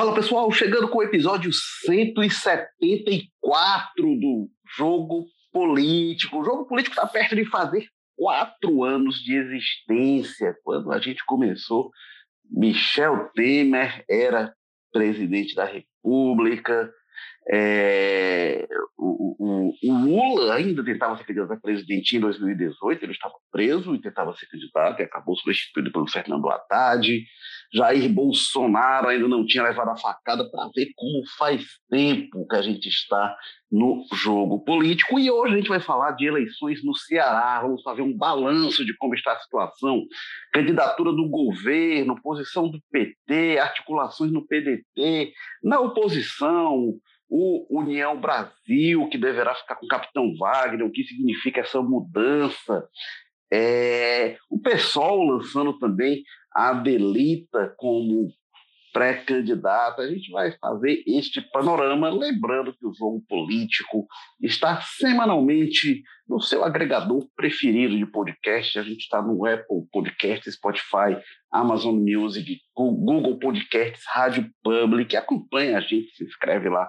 Fala pessoal, chegando com o episódio 174 do Jogo Político. O Jogo Político está perto de fazer quatro anos de existência. Quando a gente começou, Michel Temer era presidente da República, é, o, o, o, Lula ainda tentava ser candidato a presidente em 2018, ele estava preso e tentava ser candidato, e acabou substituído pelo Fernando Haddad. Jair Bolsonaro ainda não tinha levado a facada para ver como faz tempo que a gente está no jogo político. E hoje a gente vai falar de eleições no Ceará, vamos fazer um balanço de como está a situação, candidatura do governo, posição do PT, articulações no PDT, na oposição, o União Brasil, que deverá ficar com o Capitão Wagner, o que significa essa mudança. É, o PSOL lançando também a Adelita como pré-candidata. A gente vai fazer este panorama, lembrando que o jogo político está semanalmente no seu agregador preferido de podcast. A gente está no Apple Podcast, Spotify, Amazon Music, Google Podcasts, Rádio Public. Acompanha a gente, se inscreve lá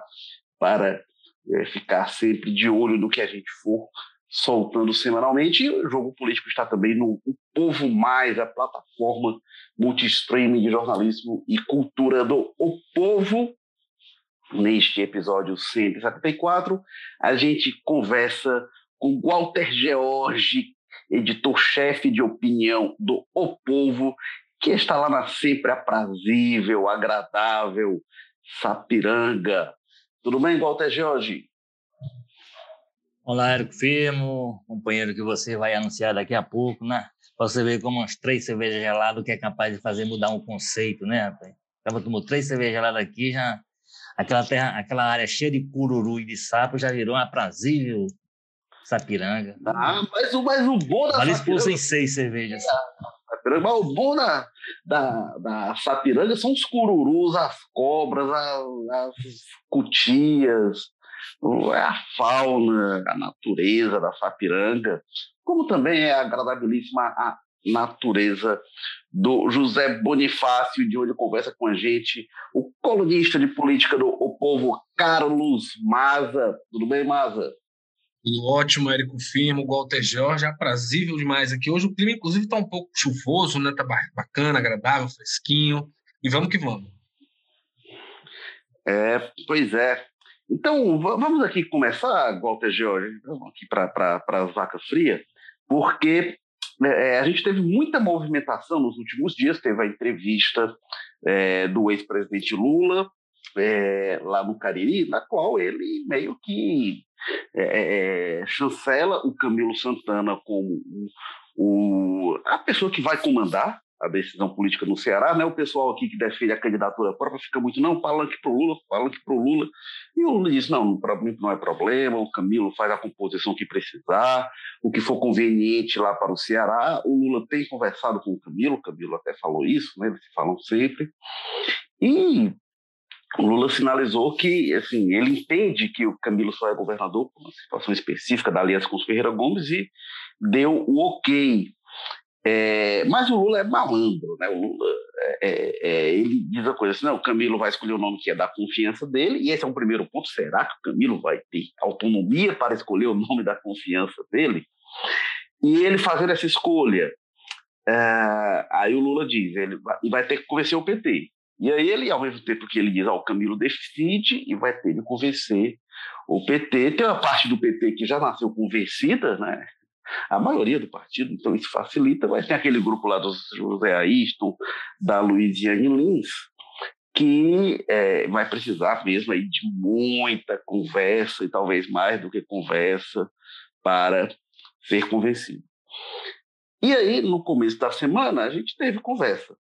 para é, ficar sempre de olho no que a gente for soltando semanalmente. E o Jogo Político está também no o Povo Mais, a plataforma multistreaming de jornalismo e cultura do O Povo. Neste episódio 174, a gente conversa com Walter George, editor-chefe de opinião do O Povo, que está lá na sempre aprazível, agradável Sapiranga. Tudo bem, Walter George? Olá, Érico Firmo, companheiro que você vai anunciar daqui a pouco, né? Você vê como umas três cervejas geladas que é capaz de fazer mudar um conceito, né, rapaz? Tava tomando três cervejas geladas aqui, já aquela terra, aquela área cheia de cururu e de sapo já virou uma aprazível sapiranga. Ah, mas, mas o bom da Mas sapiranga... fossem seis cervejas. Mas o bom da, da, da sapiranga são os cururus, as cobras, as, as cutias, é a fauna, a natureza da Sapiranga, como também é agradabilíssima a natureza do José Bonifácio, de onde conversa com a gente o colunista de política do O Povo, Carlos Maza. Tudo bem, Maza? Tudo ótimo, Érico Firmo, Walter Jorge, aprazível demais aqui. Hoje o clima, inclusive, está um pouco chuvoso, né? Tá bacana, agradável, fresquinho. E vamos que vamos. É, pois é. Então, vamos aqui começar, Walter George, aqui para as vacas frias, porque é, a gente teve muita movimentação nos últimos dias, teve a entrevista é, do ex-presidente Lula é, lá no Cariri, na qual ele meio que é, é, chancela o Camilo Santana como o, a pessoa que vai comandar a decisão política no Ceará, né? O pessoal aqui que defende a candidatura própria fica muito, não, palanque para o Lula, palanque para o Lula. E o Lula diz, não, para mim não é problema, o Camilo faz a composição que precisar, o que for conveniente lá para o Ceará. O Lula tem conversado com o Camilo, o Camilo até falou isso, né? Eles falam sempre. E o Lula sinalizou que, assim, ele entende que o Camilo só é governador por uma situação específica da aliança com os Ferreira Gomes e deu o ok é, mas o Lula é malandro, né? O Lula, é, é, é, ele diz a coisa assim, não, o Camilo vai escolher o nome que é da confiança dele, e esse é um primeiro ponto, será que o Camilo vai ter autonomia para escolher o nome da confiança dele? E ele fazendo essa escolha, é, aí o Lula diz, ele vai, vai ter que convencer o PT. E aí ele, ao mesmo tempo que ele diz, ah, o Camilo decide e vai ter que convencer o PT. Tem uma parte do PT que já nasceu convencida, né? A maioria do partido, então isso facilita, mas tem aquele grupo lá do José Aiston, da Luiziane Lins, que é, vai precisar mesmo aí de muita conversa, e talvez mais do que conversa, para ser convencido. E aí, no começo da semana, a gente teve conversa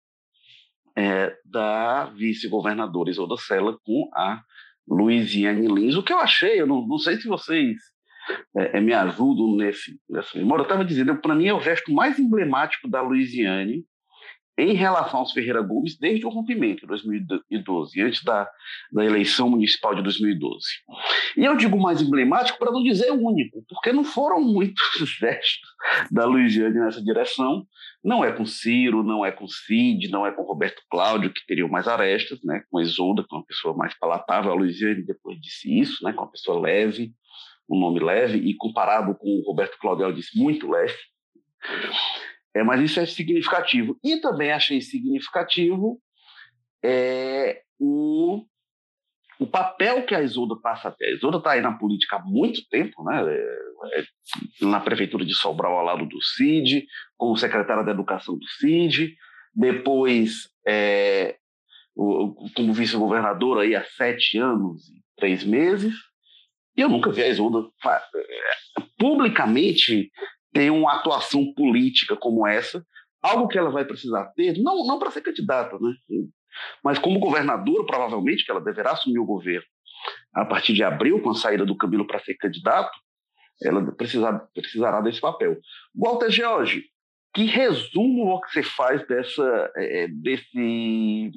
é, da vice-governadora Isolda Sela com a Luiziane Lins, o que eu achei, eu não, não sei se vocês é, é, me ajudam nesse, nessa memória. Eu estava dizendo, para mim é o gesto mais emblemático da Louisiane em relação aos Ferreira Gomes desde o rompimento, em 2012, antes da, da eleição municipal de 2012. E eu digo mais emblemático para não dizer único, porque não foram muitos gestos da Luiziane nessa direção. Não é com Ciro, não é com Cid, não é com Roberto Cláudio, que teriam mais arestas, né? com Isolda, que é uma pessoa mais palatável. A Luiziane depois disse isso, né? com uma pessoa leve, um nome leve, e comparado com o Roberto Cláudio, ela disse muito leve. É, mas isso é significativo. E também achei significativo é, o, o papel que a Isolda passa a ter. A Isolda está aí na política há muito tempo, né? É, é, na prefeitura de Sobral, ao lado do CID, como secretária da Educação do CID, depois é, como vice-governadora há sete anos e três meses. E eu nunca vi a Isolda é, publicamente ter uma atuação política como essa, algo que ela vai precisar ter, não, não para ser candidata, né? mas como governadora, provavelmente, que ela deverá assumir o governo a partir de abril, com a saída do Camilo para ser candidato, ela precisar, precisará desse papel. Walter George, que resumo você faz dessa, é, desse,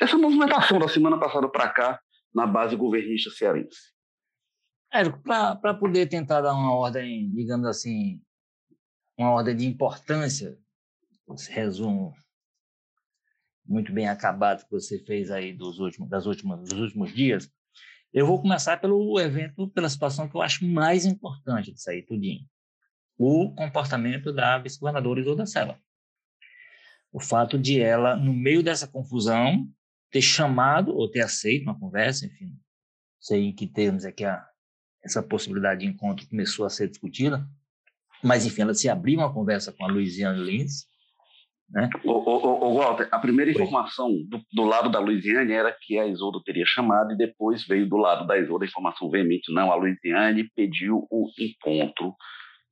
dessa movimentação da semana passada para cá na base governista cearense? Érico, para poder tentar dar uma ordem, digamos assim, uma ordem de importância, esse resumo muito bem acabado que você fez aí dos últimos, das últimas, dos últimos dias, eu vou começar pelo evento, pela situação que eu acho mais importante disso aí tudinho. O comportamento da vice-governadora Isolda Sela. O fato de ela, no meio dessa confusão, ter chamado ou ter aceito uma conversa, enfim, sei em que termos é que a essa possibilidade de encontro começou a ser discutida, mas enfim, ela se abriu uma conversa com a Luiziane Lins, né? O, o, o, Walter, a primeira informação do, do, lado da Luiziane era que a Isolda teria chamado e depois veio do lado da Isolda a informação veemente, não, a Luiziane pediu o encontro,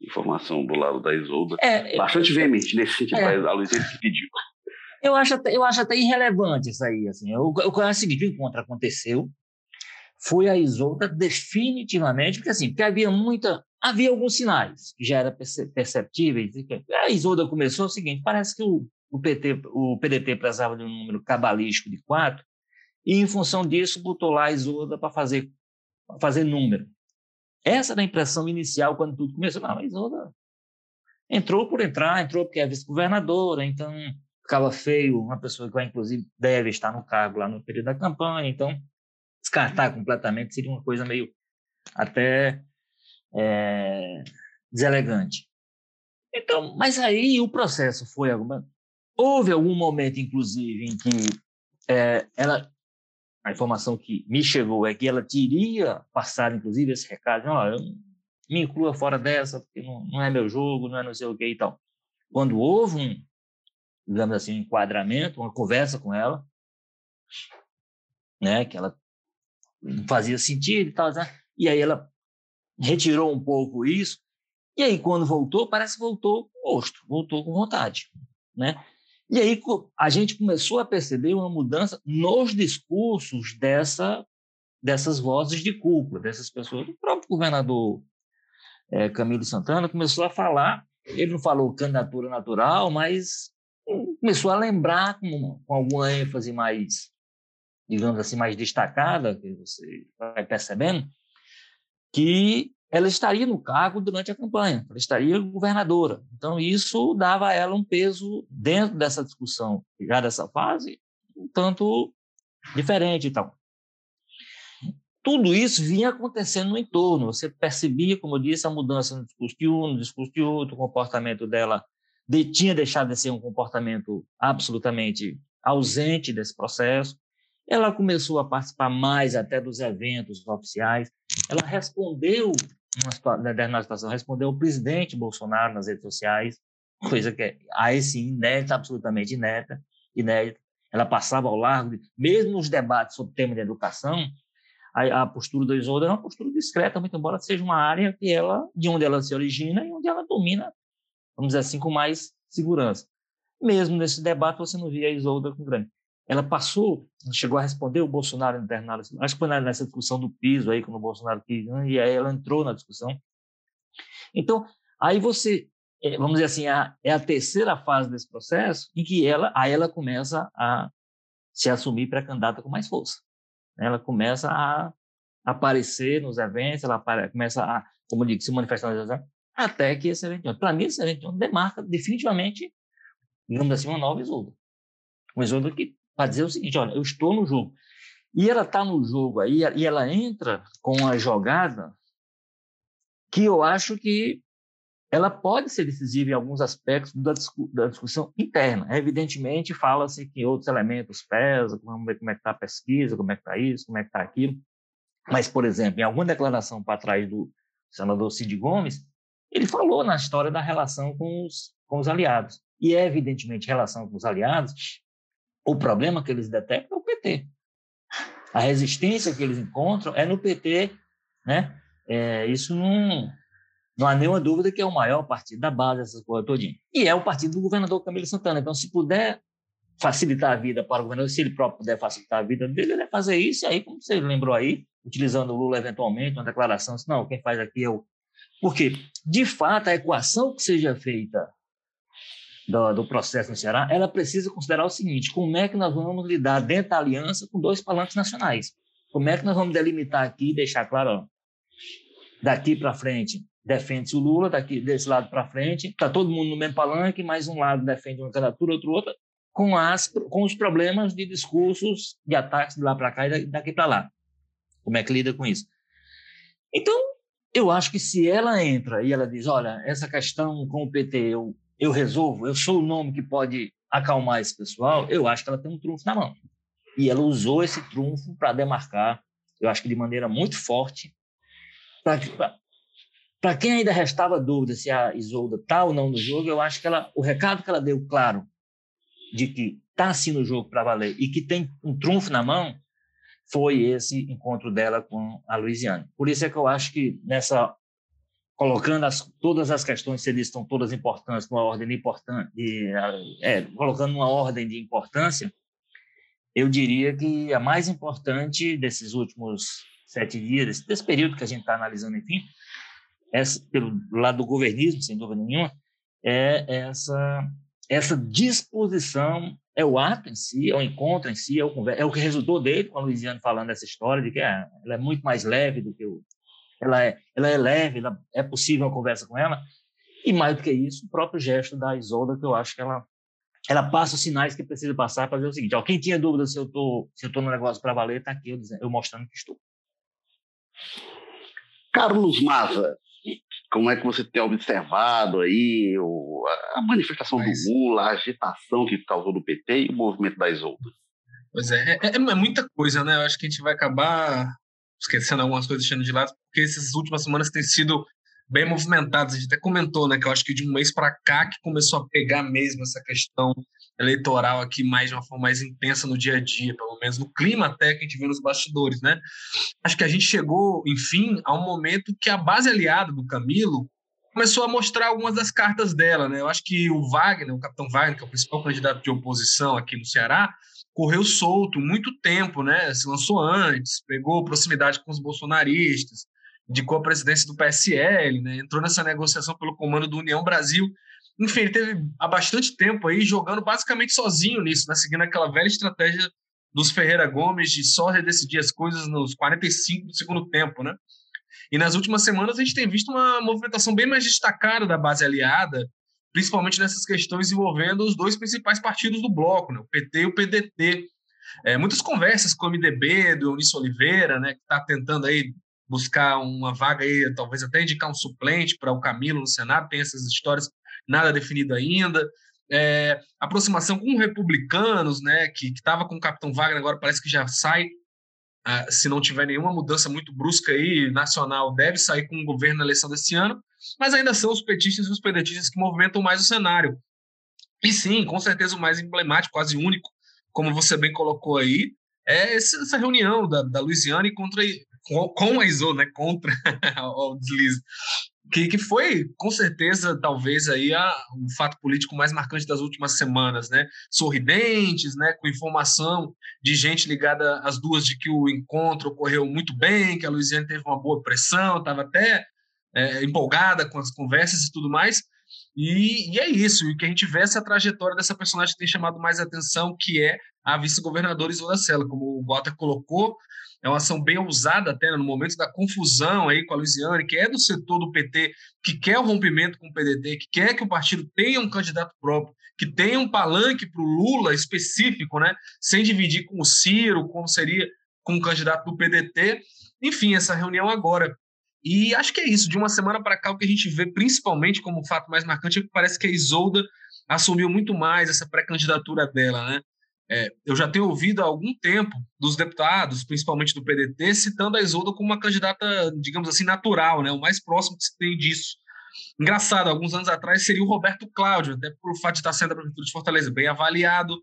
informação do lado da Isolda, é, bastante veemente nesse sentido, é, a Luiziane que pediu. Eu acho, até, eu acho até irrelevante isso aí, assim, eu, eu, eu, é o seguinte, o encontro aconteceu, foi a Isolda definitivamente, porque assim, porque havia muita, havia alguns sinais que já eram perceptíveis. A Isolda começou o seguinte, parece que o, o, PT, o PDT precisava de um número cabalístico de quatro, e em função disso botou lá a Isolda para fazer, fazer número. Essa era a impressão inicial quando tudo começou. Não, a Isolda entrou por entrar, entrou porque é vice-governadora, então ficava feio uma pessoa que vai, inclusive, deve estar no cargo lá no período da campanha, então descartar completamente seria uma coisa meio até é, deselegante. Então, mas aí o processo foi alguma. Houve algum momento, inclusive, em que é, ela, a informação que me chegou é que ela teria passado, inclusive, esse recado: olha, me inclua fora dessa, porque não, não é meu jogo, não é não sei o que e tal. Quando houve um, digamos assim, um enquadramento, uma conversa com ela, né, que ela não fazia sentido e tal. Né? E aí ela retirou um pouco isso. E aí, quando voltou, parece que voltou com gosto, voltou com vontade. Né? E aí a gente começou a perceber uma mudança nos discursos dessa, dessas vozes de culpa, dessas pessoas. O próprio governador é, Camilo Santana começou a falar, ele não falou candidatura natural, mas começou a lembrar com, com alguma ênfase mais digamos assim, mais destacada, que você vai percebendo, que ela estaria no cargo durante a campanha, ela estaria governadora. Então, isso dava a ela um peso dentro dessa discussão, já dessa fase, um tanto diferente e tal. Tudo isso vinha acontecendo no entorno. Você percebia, como eu disse, a mudança no discurso de um, no discurso de outro, o comportamento dela de, tinha deixado de ser um comportamento absolutamente ausente desse processo. Ela começou a participar mais até dos eventos oficiais. Ela respondeu, numa determinada situação, respondeu ao presidente Bolsonaro nas redes sociais, coisa que é, aí sim, inédita, absolutamente inédita, inédita. Ela passava ao largo, de, mesmo nos debates sobre o tema de educação, a, a, postura da Isolda é uma postura discreta, muito embora seja uma área que ela, de onde ela se origina e onde ela domina, vamos dizer assim, com mais segurança. Mesmo nesse debate, você não via a Isolda com grande ela passou, chegou a responder o Bolsonaro internado, acho que foi nessa discussão do piso aí, quando o Bolsonaro quis, né, e aí ela entrou na discussão. Então, aí você é, vamos dizer assim, a, é a terceira fase desse processo em que ela, aí ela começa a se assumir pré-candidata com mais força. Ela começa a aparecer nos eventos, ela começa a, como eu digo, se manifestar nos eventos, até que esse evento, para mim, esse evento demarca definitivamente, digamos assim, uma nova Isolda. Uma Isolda que, para dizer o seguinte, olha, eu estou no jogo. E ela está no jogo aí, e ela entra com a jogada que eu acho que ela pode ser decisiva em alguns aspectos da, discu da discussão interna. Evidentemente, fala-se que outros elementos pesam, vamos ver como é que está a pesquisa, como é que está isso, como é que está aquilo. Mas, por exemplo, em alguma declaração para trás do senador Cid Gomes, ele falou na história da relação com os, com os aliados. E, evidentemente, relação com os aliados, o problema que eles detectam é o PT. A resistência que eles encontram é no PT, né? É, isso não, não há nenhuma dúvida que é o maior partido da base dessa coisa todinha. E é o partido do governador Camilo Santana. Então, se puder facilitar a vida para o governador, se ele próprio puder facilitar a vida dele, ele vai fazer isso. E aí, como você lembrou aí, utilizando o Lula eventualmente, uma declaração, assim, não, quem faz aqui é o... Porque, de fato, a equação que seja feita do, do, processo no Ceará, ela precisa considerar o seguinte, como é que nós vamos lidar dentro da aliança com dois palanques nacionais? Como é que nós vamos delimitar aqui e deixar claro, ó, daqui para frente defende-se o Lula, daqui desse lado para frente, está todo mundo no mesmo palanque, mas um lado defende uma candidatura, outro outra, com, as, com os problemas de discursos, de ataques de lá para cá e daqui para lá. Como é que lida com isso? Então, eu acho que se ela entra e ela diz, olha, essa questão com o PT eu, eu resolvo, eu sou o nome que pode acalmar esse pessoal, eu acho que ela tem um trunfo na mão. E ela usou esse trunfo para demarcar, eu acho que de maneira muito forte, para quem ainda restava dúvida se a Isolda está ou não no jogo, eu acho que ela, o recado que ela deu claro de que está sim no jogo para valer e que tem um trunfo na mão, foi esse encontro dela com a Luiziane. Por isso é que eu acho que nessa colocando as, todas as questões, se eles estão todas importantes, numa ordem de importância, é, colocando uma ordem de importância, eu diria que a mais importante desses últimos sete dias, desse, desse período que a gente está analisando, enfim, essa, pelo lado do governismo, sem dúvida nenhuma, é essa, essa disposição é o ato em si, é o encontro em si, é o, é o que resultou dele, com a Luiziane falando essa história de que é, ela é muito mais leve do que o. Ela é, ela é leve, ela, é possível uma conversa com ela. E mais do que isso, o próprio gesto da Isolda, que eu acho que ela, ela passa os sinais que precisa passar para dizer o seguinte: ó, quem tinha dúvida se eu tô, se eu tô no negócio para valer, está aqui eu, dizendo, eu mostrando que estou. Carlos Maza, como é que você tem observado aí o, a manifestação Mas... do Lula, a agitação que causou do PT e o movimento das outras? Pois é, é, é, é, muita coisa, né? Eu acho que a gente vai acabar esquecendo algumas coisas, deixando de lado, porque essas últimas semanas têm sido bem movimentadas. A gente até comentou, né, que eu acho que de um mês para cá que começou a pegar mesmo essa questão eleitoral aqui mais de uma forma mais intensa no dia a dia, pelo menos no clima até que a gente vê nos bastidores, né? Acho que a gente chegou, enfim, a um momento que a base aliada do Camilo começou a mostrar algumas das cartas dela, né? Eu acho que o Wagner, o capitão Wagner, que é o principal candidato de oposição aqui no Ceará, correu solto muito tempo, né? Se lançou antes, pegou proximidade com os bolsonaristas, indicou a presidência do PSL, né? Entrou nessa negociação pelo comando do União Brasil enfim, ele teve há bastante tempo aí jogando basicamente sozinho nisso, né? seguindo aquela velha estratégia dos Ferreira Gomes de só decidir as coisas nos 45 do segundo tempo, né? E nas últimas semanas a gente tem visto uma movimentação bem mais destacada da base aliada, principalmente nessas questões envolvendo os dois principais partidos do bloco, né? o PT e o PDT. É, muitas conversas com o MDB, do Eunício Oliveira, né, que está tentando aí buscar uma vaga aí, talvez até indicar um suplente para o Camilo no Senado, tem essas histórias nada definido ainda. É, aproximação com republicanos, né, que estava com o Capitão Wagner, agora parece que já sai, uh, se não tiver nenhuma mudança muito brusca aí, nacional, deve sair com o governo na eleição desse ano, mas ainda são os petistas e os pedetistas que movimentam mais o cenário. E sim, com certeza o mais emblemático, quase único, como você bem colocou aí, é essa reunião da, da Luiziane contra, com, com a ISO, né, contra o deslize, que, que foi, com certeza, talvez aí a, o fato político mais marcante das últimas semanas, né? Sorridentes, né? Com informação de gente ligada às duas de que o encontro ocorreu muito bem, que a Luiziane teve uma boa pressão, estava até é, empolgada com as conversas e tudo mais. E, e, é isso, e que a gente vê essa trajetória dessa personagem que tem chamado mais atenção, que é a vice-governadora Isola Sela, como o Walter colocou, é uma ação bem ousada até né, no momento da confusão aí com a Luiziane, que é do setor do PT, que quer o rompimento com o PDT, que quer que o partido tenha um candidato próprio, que tenha um palanque para o Lula específico, né, sem dividir com o Ciro, como seria com o candidato do PDT. Enfim, essa reunião agora e acho que é isso. De uma semana para cá, o que a gente vê principalmente como fato mais marcante é que parece que a Isolda assumiu muito mais essa pré-candidatura dela, né? É, eu já tenho ouvido há algum tempo dos deputados, principalmente do PDT, citando a Isolda como uma candidata, digamos assim, natural, né? O mais próximo que se tem disso. Engraçado, alguns anos atrás seria o Roberto Cláudio, até por fato de estar sendo da Prefeitura de Fortaleza, bem avaliado,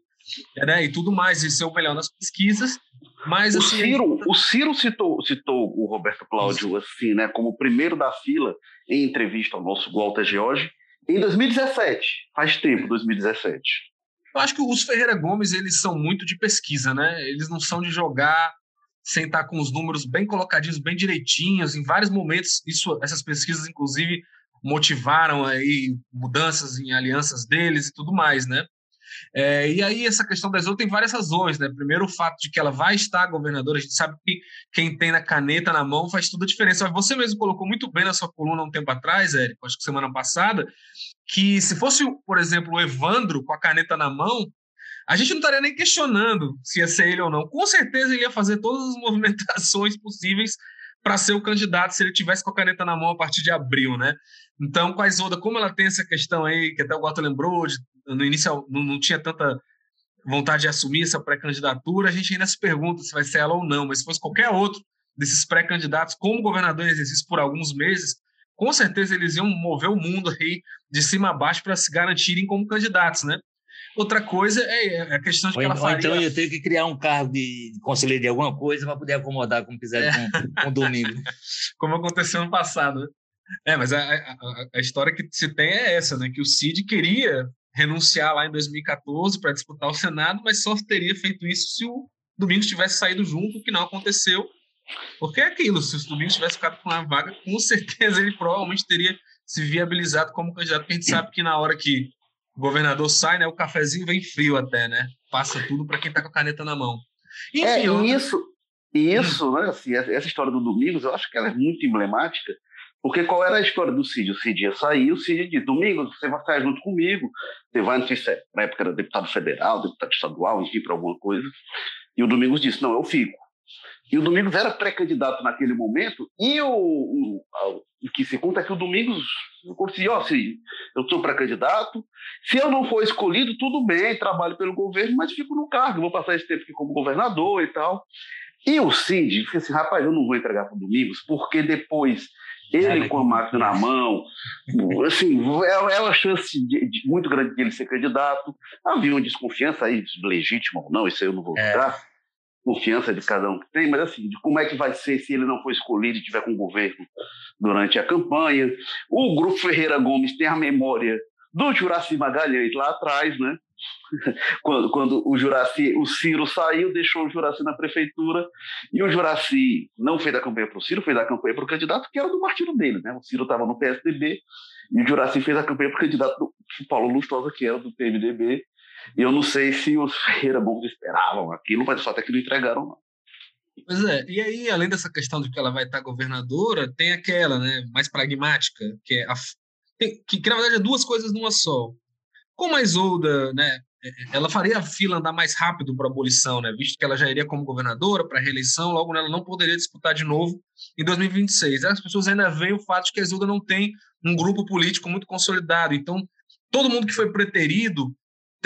né? E tudo mais, e ser o melhor nas pesquisas. Mas, o, assim, Ciro, o Ciro citou, citou o Roberto Cláudio assim, né, como o primeiro da fila em entrevista ao nosso Walter George em 2017. Faz tempo, 2017. Eu acho que os Ferreira Gomes eles são muito de pesquisa, né? Eles não são de jogar sem estar com os números bem colocadinhos, bem direitinhos. Em vários momentos, isso, essas pesquisas, inclusive, motivaram aí mudanças em alianças deles e tudo mais, né? É, e aí essa questão da Isolda tem várias razões, né? Primeiro o fato de que ela vai estar governadora, a gente sabe que quem tem na caneta na mão faz toda a diferença. Você mesmo colocou muito bem na sua coluna um tempo atrás, Érico, acho que semana passada, que se fosse, por exemplo, o Evandro com a caneta na mão, a gente não estaria nem questionando se ia ser ele ou não. Com certeza ele ia fazer todas as movimentações possíveis para ser o candidato se ele tivesse com a caneta na mão a partir de abril, né? Então, com a Isolda, como ela tem essa questão aí, que até o Goto lembrou, de, no início não, não, tinha tanta vontade de assumir essa pré-candidatura, a gente ainda se pergunta se vai ser ela ou não, mas se fosse qualquer outro desses pré-candidatos como governador em exercício por alguns meses, com certeza eles iam mover o mundo aí de cima a baixo para se garantirem como candidatos, né? Outra coisa é, é a questão de que ou, ela faria... então eu tenho que criar um cargo de conselheiro de alguma coisa para poder acomodar como fizeram é. com, com o domingo. como aconteceu no passado? É, mas a, a, a, história que se tem é essa, né? Que o Cid queria renunciar lá em 2014 para disputar o Senado, mas só teria feito isso se o Domingos tivesse saído junto, o que não aconteceu. Porque é aquilo, se o Domingos tivesse ficado com a vaga, com certeza ele provavelmente teria se viabilizado como candidato, porque a gente sabe que na hora que o governador sai, né, o cafezinho vem frio até, né? Passa tudo para quem está com a caneta na mão. Enfim, é, outra... isso, isso, né, assim, essa história do Domingos, eu acho que ela é muito emblemática, porque qual era a história do Cid? O Cid ia sair, o Cid disse, Domingos, você vai sair junto comigo, você vai, não sei se é, na época era deputado federal, deputado estadual, enfim, para alguma coisa, e o Domingos disse, não, eu fico. E o Domingos era pré-candidato naquele momento, e o, o, o, que se conta é que o Domingos disse, ó, Cid, eu sou pré-candidato, se eu não for escolhido, tudo bem, trabalho pelo governo, mas fico no cargo, vou passar esse tempo aqui como governador e tal. E o Cid disse assim, rapaz, eu não vou entregar para o Domingos, porque depois ele com a máquina na mão, assim, é, é uma chance de, de, muito grande de ele ser candidato. Havia uma desconfiança aí, legítima ou não, isso aí eu não vou. É. Confiança de cada um que tem, mas assim, de como é que vai ser se ele não for escolhido e estiver com o governo durante a campanha. O Grupo Ferreira Gomes tem a memória do Juraci Magalhães lá atrás, né? quando, quando o Juraci, o Ciro saiu, deixou o Juraci na prefeitura, e o Juraci não fez a campanha para o Ciro, fez a campanha para o candidato que era do partido dele, né? O Ciro estava no PSDB, e o Juraci fez a campanha para o candidato do Paulo Lustosa, que era do PMDB, e eu não sei se os Ferreira Bons esperavam aquilo, mas só até que não entregaram, não. Pois é, e aí, além dessa questão de que ela vai estar governadora, tem aquela, né, mais pragmática, que é a, tem, que, que na verdade é duas coisas numa só. Como a Isolda, né, é, ela faria a fila andar mais rápido para a abolição, né, visto que ela já iria como governadora para a reeleição, logo ela não poderia disputar de novo em 2026. As pessoas ainda veem o fato de que a Isolda não tem um grupo político muito consolidado. Então, todo mundo que foi preterido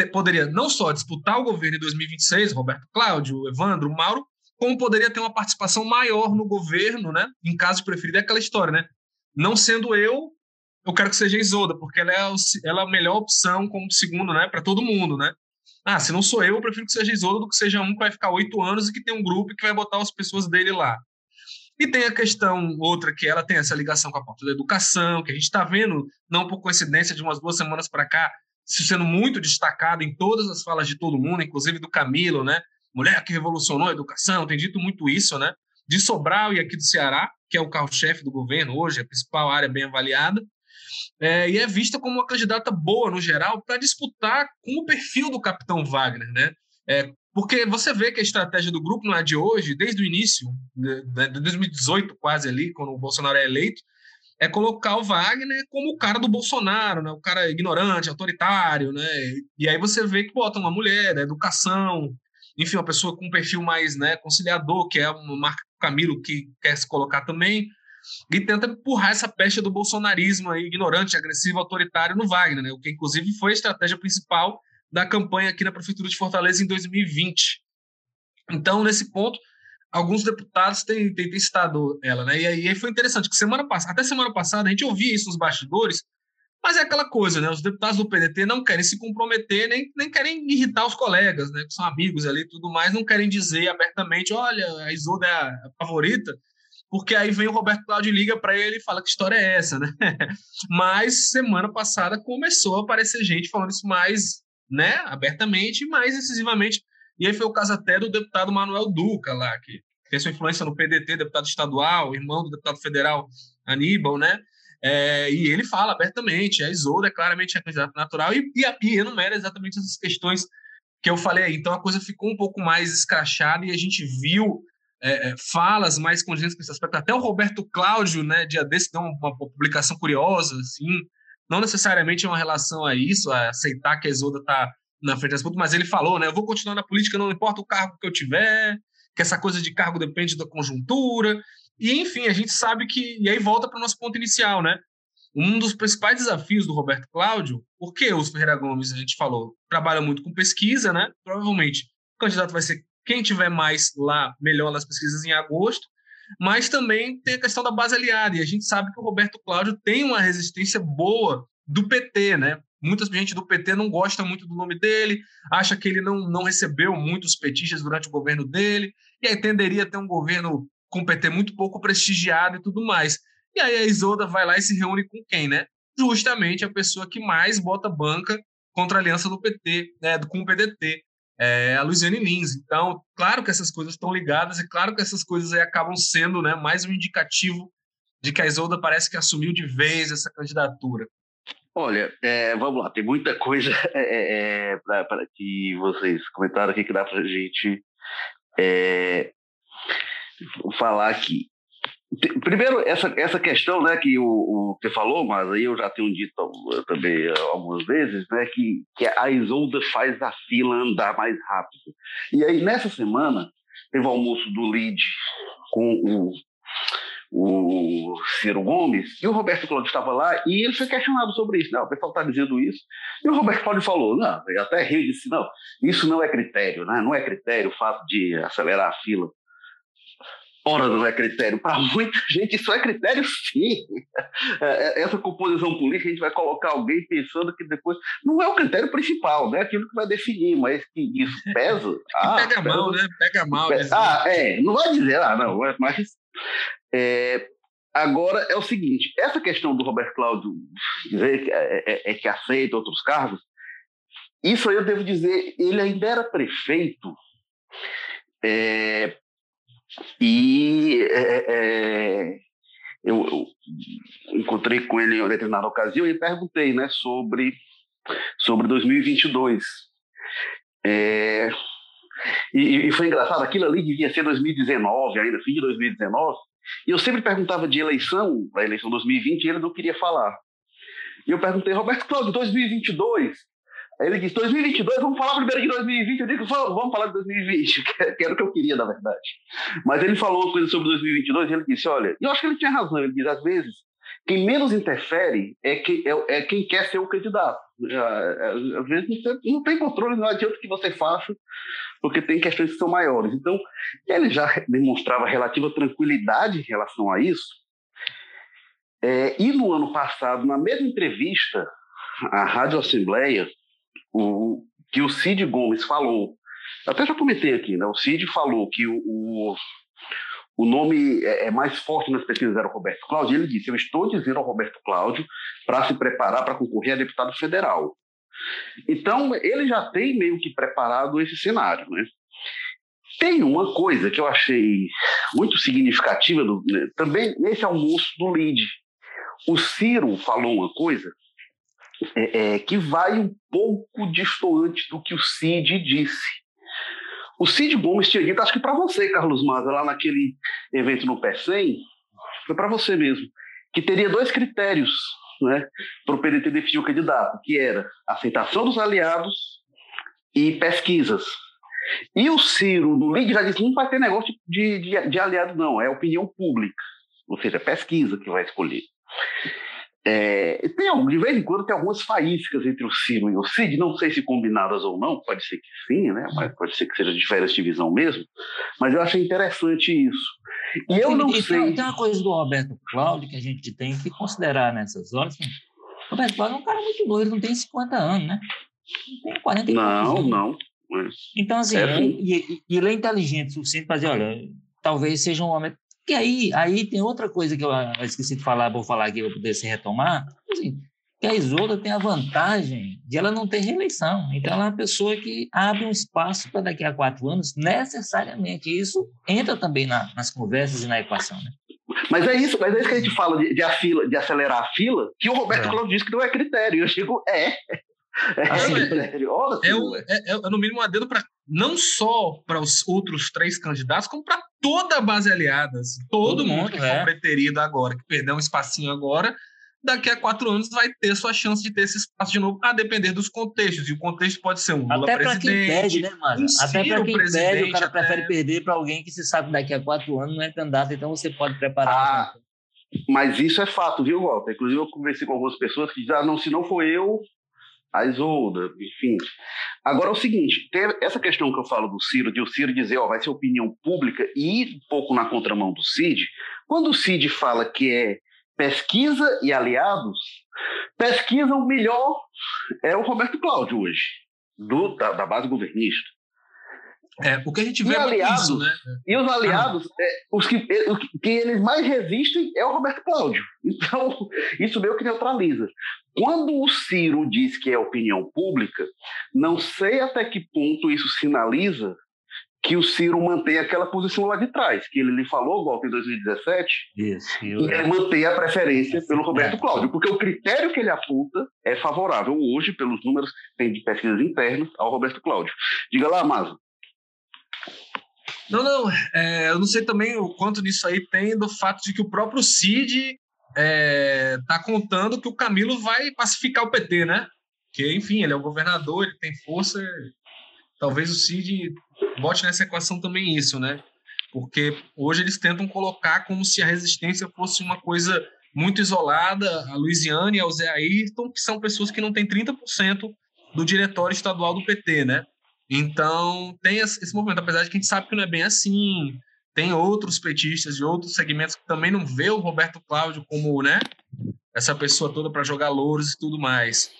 poderia não só disputar o governo em 2026, Roberto Cláudio, Evandro, Mauro, como poderia ter uma participação maior no governo, né? Em caso de preferir, é aquela história, né? Não sendo eu, eu quero que seja Isolda, porque ela é, a, ela é a melhor opção como segundo, né, para todo mundo, né? Ah, se não sou eu, eu prefiro que seja Isolda do que seja um que vai ficar oito anos e que tem um grupo que vai botar as pessoas dele lá. E tem a questão outra que ela tem essa ligação com a porta da educação, que a gente está vendo, não por coincidência, de umas duas semanas para cá, sendo muito destacado em todas as falas de todo mundo, inclusive do Camilo, né? Mulher que revolucionou a educação, tem dito muito isso, né? De Sobral e aqui do Ceará, que é o carro-chefe do governo hoje, a principal área bem avaliada. é, e é vista como uma candidata boa, no geral, para disputar com o perfil do capitão Wagner, né? É, porque você vê que a estratégia do grupo não é de hoje, desde o início, de, de 2018 quase ali, quando o Bolsonaro é eleito, é colocar o Wagner como o cara do Bolsonaro, né? o cara ignorante, autoritário, né? E aí você vê que bota uma mulher, né? educação, enfim, uma pessoa com um perfil mais né, conciliador, que é o Marco Camilo que quer se colocar também, e tenta empurrar essa peste do bolsonarismo aí, ignorante, agressivo, autoritário no Wagner, né? o que inclusive foi a estratégia principal da campanha aqui na Prefeitura de Fortaleza em 2020. Então, nesse ponto, alguns deputados têm, têm, têm citado ela, né? E aí, foi interessante que semana passada, até semana passada, a gente ouvia isso nos bastidores, mas é aquela coisa, né? Os deputados do PDT não querem se comprometer, nem, nem querem irritar os colegas, né? Que são amigos ali e tudo mais, não querem dizer abertamente, olha, a Isolda é a favorita, porque aí vem o Roberto Cláudio liga para ele e fala que história é essa, né? Mas semana passada começou a aparecer gente falando isso mais, né, abertamente, mais incisivamente. E aí foi o caso até do deputado Manuel Duca lá, que tem sua influência no PDT, deputado estadual, irmão do deputado federal Aníbal, né? É, e ele fala abertamente, a Isolda é claramente a candidata natural e, e, e enumera exatamente essas questões que eu falei aí. Então a coisa ficou um pouco mais escrachada e a gente viu é, é falas mais condizentes com esse aspecto. Até o Roberto Cláudio, né, dia desse, deu uma, uma publicação curiosa, assim, não necessariamente é uma relação a isso, a aceitar que a Isolda está na frente das disputa, mas ele falou, né, eu vou continuar na política, não importa o cargo que eu tiver, que essa coisa de cargo depende da conjuntura, e, enfim, a gente sabe que. E aí volta para o nosso ponto inicial, né? Um dos principais desafios do Roberto Cláudio, porque os Ferreira Gomes, a gente falou, trabalha muito com pesquisa, né? Provavelmente o candidato vai ser quem tiver mais lá, melhor nas pesquisas em agosto, mas também tem a questão da base aliada, e a gente sabe que o Roberto Cláudio tem uma resistência boa do PT, né? Muita gente do PT não gosta muito do nome dele, acha que ele não, não recebeu muitos petistas durante o governo dele, e aí tenderia a ter um governo com o PT muito pouco prestigiado e tudo mais. E aí a Isolda vai lá e se reúne com quem, né? Justamente a pessoa que mais bota banca contra a aliança do PT, né, com o PDT, é a Luiziane Lins. Então, claro que essas coisas estão ligadas e claro que essas coisas aí acabam sendo né, mais um indicativo de que a Isolda parece que assumiu de vez essa candidatura. Olha, é, vamos lá, tem muita coisa é, é, para que vocês comentaram aqui que dá para a gente é, falar aqui. Primeiro, essa, essa questão né, que o, o você falou, mas aí eu já tenho dito também algumas vezes, né, que, que a Isolda faz a fila andar mais rápido. E aí, nessa semana, teve o almoço do LID com o, o Ciro Gomes, e o Roberto Cláudio estava lá, e ele foi questionado sobre isso. Não, o pessoal está dizendo isso. E o Roberto Cláudio falou, não, ele até riu e disse, não, isso não é critério, né? não é critério o fato de acelerar a fila. Ora, não é critério. Para muita gente, isso é critério, sim. É, é, essa composição política, a gente vai colocar alguém pensando que depois. Não é o critério principal, não é aquilo que vai definir, mas que isso pesa. Ah, pega mal, né? Pega mal. Ah, é. Não vai dizer, ah, não, mas. É, agora é o seguinte: essa questão do Roberto Cláudio dizer que, é, é, é que aceita outros cargos, isso aí eu devo dizer, ele ainda era prefeito. É, e é, é, eu, eu, encontrei com ele em determinada ocasião e perguntei né, sobre, sobre 2022. É, e, e, foi engraçado, aquilo ali devia ser 2019, ainda fim de 2019, e eu sempre perguntava de eleição, da eleição 2020, e ele não queria falar. E eu perguntei, Roberto Cláudio, 2022, Aí ele disse, 2022, vamos falar primeiro de 2020. Eu digo, vamos falar de 2020, que era o que eu queria, na verdade. Mas ele falou uma coisa sobre 2022 e ele disse, olha, eu acho que ele tinha razão, ele diz, às vezes, quem menos interfere é, que, é, é quem quer ser o candidato. Às vezes você não tem controle, não adianta que você faça, porque tem questões que são maiores. Então, ele já demonstrava relativa tranquilidade em relação a isso. É, e no ano passado, na mesma entrevista à Rádio Assembleia, o, que o Cid Gomes falou. Até já comentei aqui, né? O Cid falou que o, o, o nome é, é, mais forte nas pesquisas era o Roberto Cláudio. Ele disse: Eu estou dizendo ao Roberto Cláudio para se preparar para concorrer a deputado federal. Então, ele já tem meio que preparado esse cenário, né? Tem uma coisa que eu achei muito significativa do, né, também nesse almoço do LID. O Ciro falou uma coisa é, é, que vai um pouco distoante do que o Cid disse. O Cid Gomes tinha dito, acho que para você, Carlos Maza, lá naquele evento no PECEM, foi para você mesmo, que teria dois critérios né, para o PDT definir o candidato, que era aceitação dos aliados e pesquisas. E o Ciro, do LID, já disse não vai ter negócio de, de, de aliado, não, é opinião pública, ou seja, pesquisa que vai escolher. É, tem, de vez em quando tem algumas faíscas entre o Ciro e o Cid, não sei se combinadas ou não, pode ser que sim, né? Mas pode ser que seja de férias de visão mesmo, mas eu achei interessante isso. E eu não e, sei. Tem, uma coisa do Roberto Cláudio que a gente tem que considerar nessas horas. Assim, o Roberto Cláudio é um cara muito ele não tem 50 anos, né? Ele tem 40 Não, anos. não. Então, assim, é, e, e, ele é inteligente o suficiente para dizer, olha, talvez seja um momento porque aí, aí tem outra coisa que eu esqueci de falar, vou falar aqui para poder se retomar. Assim, que a Isolda tem a vantagem de ela não ter reeleição. Então, ela é uma pessoa que abre um espaço para daqui a quatro anos, necessariamente. Isso entra também na, nas conversas e na equação, né? Mas é isso, mas é isso que a gente fala de, de, a fila, de acelerar a fila, que o Roberto é. Cláudio disse que não é critério. Eu digo, é. É, assim, é, é, é, é, no mínimo um adendo para não só para os outros três candidatos, como para toda a base aliada. Assim, todo, todo, mundo, mundo que é. for preterido agora, que perdeu um espacinho agora, daqui a quatro anos vai ter sua chance de ter esse espaço de novo, a depender dos contextos. E o contexto pode ser um Lula Até para quem pede, né, mano? Um Até para quem pede, o cara até... prefere perder para alguém que se sabe daqui a quatro anos não é candidato, então você pode preparar. Ah, mas isso é fato, viu, Walter? Inclusive, eu conversei com algumas pessoas que dizem, ah, não, se não for eu, a Isolda, enfim. Agora é o seguinte, essa questão que eu falo do Ciro, de o Ciro dizer, ó, vai ser opinião pública e ir um pouco na contramão do Cid, quando o Cid fala que é pesquisa e aliados, pesquisa o melhor é o Roberto Cláudio hoje, do, da, da base governista. É, o que a gente vê e é aliados, isso, né? E os aliados, ah. é, os que, é, os que eles mais resistem é o Roberto Cláudio. Então, isso meio que neutraliza. Quando o Ciro diz que é opinião pública, não sei até que ponto isso sinaliza que o Ciro mantém aquela posição lá de trás, que ele lhe falou, volta em 2017, isso, eu... e ele mantém a preferência pelo Roberto é. Cláudio, porque o critério que ele aponta é favorável hoje, pelos números que tem de pesquisas internas, ao Roberto Cláudio. Diga lá, Mazo. Não, não, é, eu não sei também o quanto disso aí tem do fato de que o próprio Cid é, tá contando que o Camilo vai pacificar o PT, né? Que, enfim, ele é o governador, ele tem força. Talvez o Cid bote nessa equação também isso, né? Porque hoje eles tentam colocar como se a resistência fosse uma coisa muito isolada, a Luiziane e ao Zé Ayrton, que são pessoas que não têm 30% do diretório estadual do PT, né? Então, tem esse movimento, apesar de que a gente sabe que não é bem assim. Tem outros petistas de outros segmentos que também não vê o Roberto Cláudio como, né? Essa pessoa toda para jogar louros e tudo mais.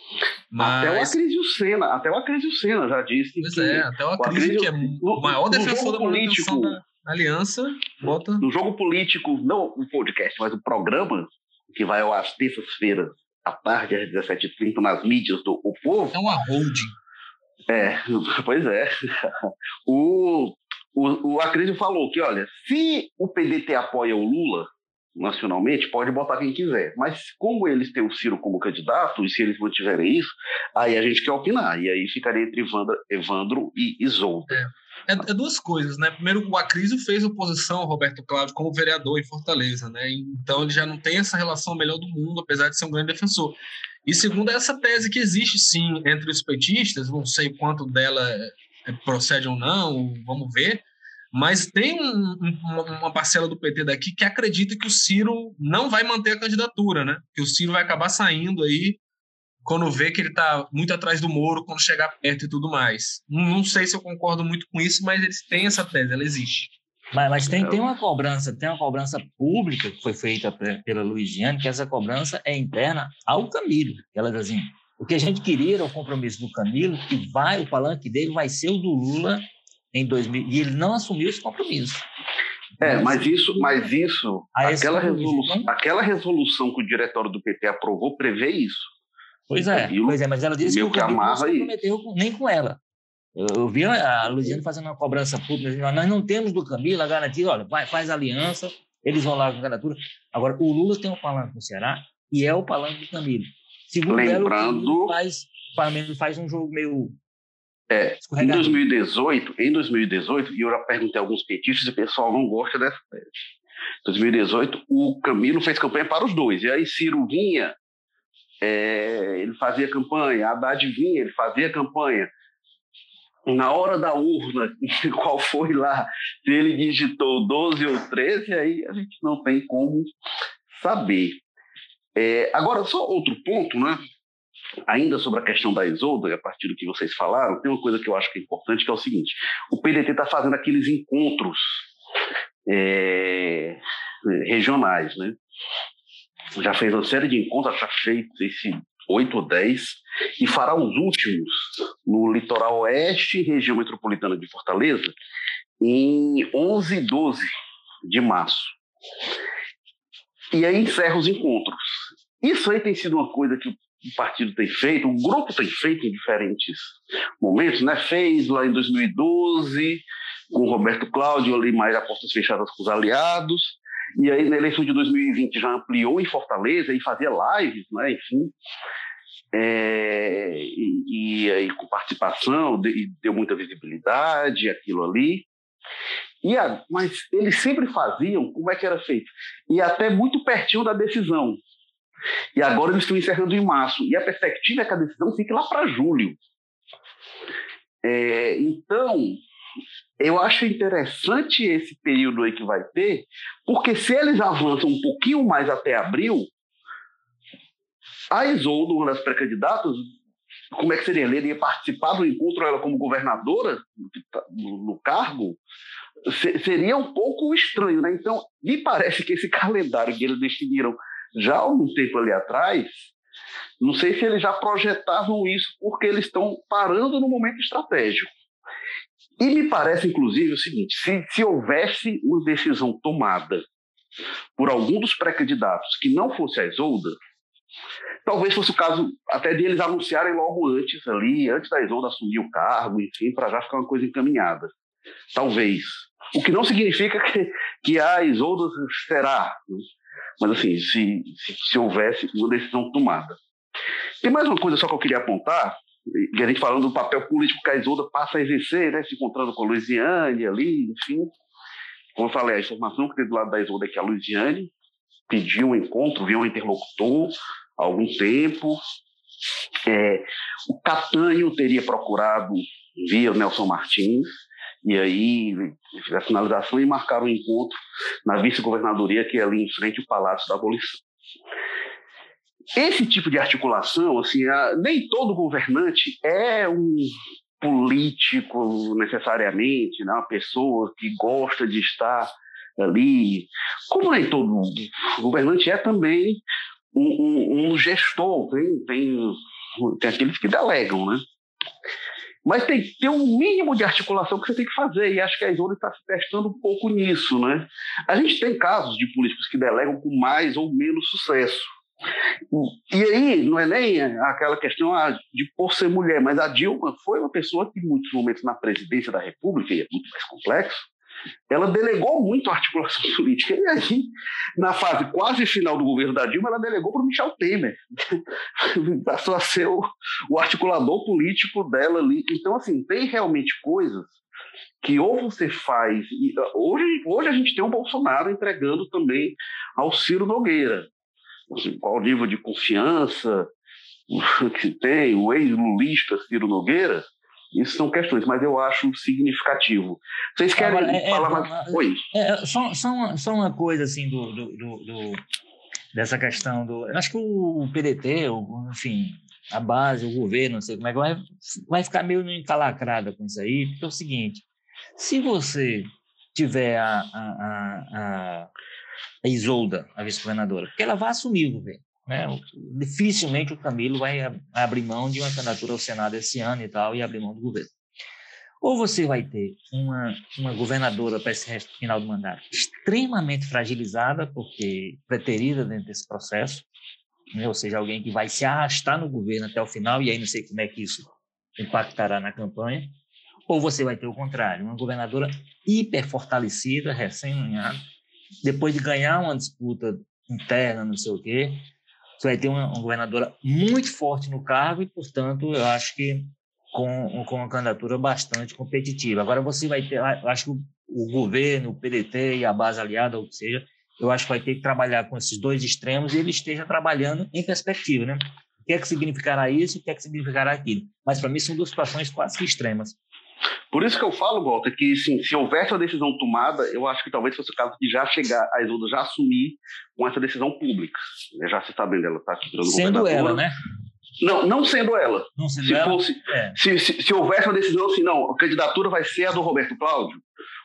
Mas... Até o Acrisio Senna, até o Acrisio Senna já disse. Pois que é, até o Acrisio, que é o maior defensor da político, da aliança, bota. No jogo político, não o podcast, mas o programa, que vai às terças-feiras, à tarde, às 17h30, nas mídias do O Povo. É uma holding. É, pois é. O, o, o Acrísio falou que, olha, se o PDT apoia o Lula nacionalmente, pode botar quem quiser. Mas como eles têm o Ciro como candidato, e se eles mantiverem isso, aí a gente quer opinar. E aí ficaria entre Evandro, Evandro e Isolda. É. É, é, duas coisas, né? Primeiro, o Acrísio fez oposição ao Roberto Cláudio como vereador em Fortaleza, né? Então ele já não tem essa relação melhor do mundo, apesar de ser um grande defensor. E segundo, essa tese que existe sim entre os petistas, não sei quanto dela é, procede ou não, vamos ver, mas tem um, uma parcela do PT daqui que acredita que o Ciro não vai manter a candidatura, né? Que o Ciro vai acabar saindo aí quando vê que ele está muito atrás do Moro, quando chegar perto e tudo mais. Não, sei se eu concordo muito com isso, mas eles têm essa tese, ela existe. Mas, mas tem, tem uma cobrança, tem uma cobrança pública que foi feita pela Luiziane, que essa cobrança é interna ao Camilo. Ela diz assim, o que a gente queria era o compromisso do Camilo, que vai, o palanque dele vai ser o do Lula em 2000, e ele não assumiu esse compromisso. É, mas isso, mas isso, aquela resolução, aquela resolução que o diretório do PT aprovou prevê isso. Pois é, pois é, mas ela disse que o Camilo não se comprometeu nem com ela. Eu, vi a Luciana fazendo uma cobrança pública, nós não temos do Camilo a garantia, olha, vai, faz aliança, eles vão lá com a candidatura. Agora, o Lula tem um palanque no Ceará e é o palanque do Camilo. Segundo Lembrando... Ela, faz, o Flamengo faz um jogo meio é, em 2018, em 2018, e eu já perguntei a alguns petistas e o pessoal não gosta dessa tese. 2018, o Camilo fez campanha para os dois. E aí Ciro vinha, é, ele fazia campanha, Haddad vinha, ele fazia campanha. Na hora da urna, qual foi lá, se ele digitou 12 ou 13, aí a gente não tem como saber. É, agora, só outro ponto, né? Ainda sobre a questão da Isolda, a partir do que vocês falaram, tem uma coisa que eu acho que é importante, que é o seguinte: o PDT está fazendo aqueles encontros é, regionais, né? Já fez uma série de encontros, já fez esse oito ou dez, e fará os últimos no litoral oeste, região metropolitana de Fortaleza, em 11 e 12 de março. E aí encerra os encontros. Isso aí tem sido uma coisa que o partido tem feito, o grupo tem feito em diferentes momentos, né? Fez lá em 2012 com o Roberto Cláudio ali mais apostas fechadas com os aliados. E aí na eleição de 2020 já ampliou em Fortaleza e fazia lives, né? Enfim. É, e, e, aí com participação, de, deu muita visibilidade aquilo ali. E a, mas eles sempre faziam como é que era feito? E até muito pertinho da decisão. E agora eles estão encerrando em março. E a perspectiva é que a decisão fique lá para julho. É, então, eu acho interessante esse período aí que vai ter, porque se eles avançam um pouquinho mais até abril, a Isolda, uma das pré-candidatas, como é que seria? Ele ia participar do encontro, ela como governadora no cargo, seria um pouco estranho, né? Então, me parece que esse calendário que eles definiram já há algum tempo ali atrás, não sei se eles já projetavam isso porque eles estão parando no momento estratégico. E me parece, inclusive, o seguinte: se, se houvesse uma decisão tomada por algum dos pré-candidatos que não fosse a Isolda, talvez fosse o caso até de eles anunciarem logo antes ali, antes da Isolda assumir o cargo, enfim, para já ficar uma coisa encaminhada. Talvez. O que não significa que, que a Isolda será. Né? Mas, assim, se, se, se houvesse uma decisão tomada. Tem mais uma coisa só que eu queria apontar, e a gente falando do papel político que a Isolda passa a exercer, né, se encontrando com a Luiziane ali, enfim. Como eu falei, a informação que tem do lado da Isolda é que a Luiziane pediu um encontro, viu um interlocutor há algum tempo. É, o Catanho teria procurado via Nelson Martins, e aí a finalização e marcaram um encontro na vice-governadoria, que é ali em frente ao Palácio da Abolição. Esse tipo de articulação, assim, a, nem todo governante é um político necessariamente, né? uma pessoa que gosta de estar ali. Como nem todo governante é também um, um, um gestor, tem, tem, tem aqueles que delegam, né? Mas tem que ter um mínimo de articulação que você tem que fazer, e acho que a Isolde está se testando um pouco nisso. Né? A gente tem casos de políticos que delegam com mais ou menos sucesso. E aí, não é nem aquela questão ah, de por ser mulher, mas a Dilma foi uma pessoa que, em muitos momentos, na presidência da República, e é muito mais complexo, ela delegou muito a articulação política. E aí, na fase quase final do governo da Dilma, ela delegou para o Michel Temer. Passou a ser o, o, articulador político dela ali. Então, assim, tem realmente coisas que ou você faz. Hoje, hoje a gente tem o Bolsonaro entregando também ao Ciro Nogueira. Qual o nível de confiança que tem o ex-lulista Ciro Nogueira? Isso são questões, mas eu acho significativo. Vocês querem Agora, é, falar é, mais? Oi. É, só, só, uma, só uma coisa assim do, do, do, do dessa questão do. Acho que o PDT, o, enfim, a base, o governo, não sei como é que vai, vai ficar meio encalacrada com isso aí, porque é o seguinte: se você tiver a, a, a, a Isolda, a vice-governadora, porque ela vai assumir o governo. Né? Dificilmente o Camilo vai abrir mão de uma candidatura ao Senado esse ano e tal, e abrir mão do governo. Ou você vai ter uma, uma governadora para esse resto final do mandato extremamente fragilizada, porque preterida dentro desse processo, né? ou seja, alguém que vai se arrastar no governo até o final, e aí não sei como é que isso impactará na campanha. Ou você vai ter o contrário, uma governadora hiper fortalecida, recém-nomeada, depois de ganhar uma disputa interna, não sei o quê, você vai ter uma, uma governadora muito forte no cargo e, portanto, eu acho que com, com uma candidatura bastante competitiva. Agora você vai ter, eu acho que o, o governo, o PDT e a base aliada, ou seja, eu acho que vai ter que trabalhar com esses dois extremos e ele esteja trabalhando em perspectiva, né? O que é que significará isso o que é que significará aquilo? Mas para mim são duas situações quase que extremas. Por isso que eu falo, Walter, que sim, se houvesse uma decisão tomada, eu acho que talvez fosse o caso de já chegar, a Isolda já assumir com essa decisão pública. Já se sabendo, ela está aqui Sendo ela, né? Não, não sendo ela. Não sendo se ela? Fosse, é. se, se, se, houvesse uma decisão assim, não, a candidatura vai ser a do Roberto Cláudio,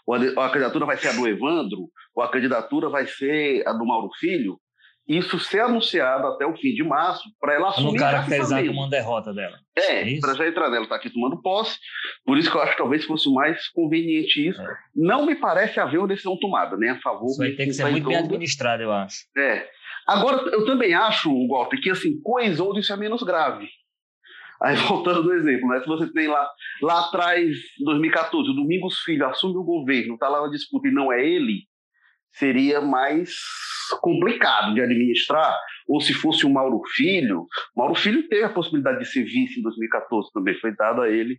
ou a, ou a candidatura vai ser a do Evandro, ou a candidatura vai ser a do Mauro Filho, isso ser anunciado até o fim de março, para ela assumir. Não caracterizar como uma derrota dela. É, é para já entrar nela, está aqui tomando posse. Por isso que eu acho que talvez fosse mais conveniente isso. É. Não me parece haver uma decisão tomada, nem a favor. Isso vai ter que ser muito bem administrado, eu acho. É. Agora, eu também acho, Walter, que assim, Isolde isso é menos grave. Aí, voltando do exemplo, né? se você tem lá, lá atrás, 2014, o Domingos Filho assume o governo, está lá na disputa e não é ele, seria mais complicado de administrar, ou se fosse o Mauro Filho, Mauro Filho teve a possibilidade de ser vice em 2014 também, foi dado a ele.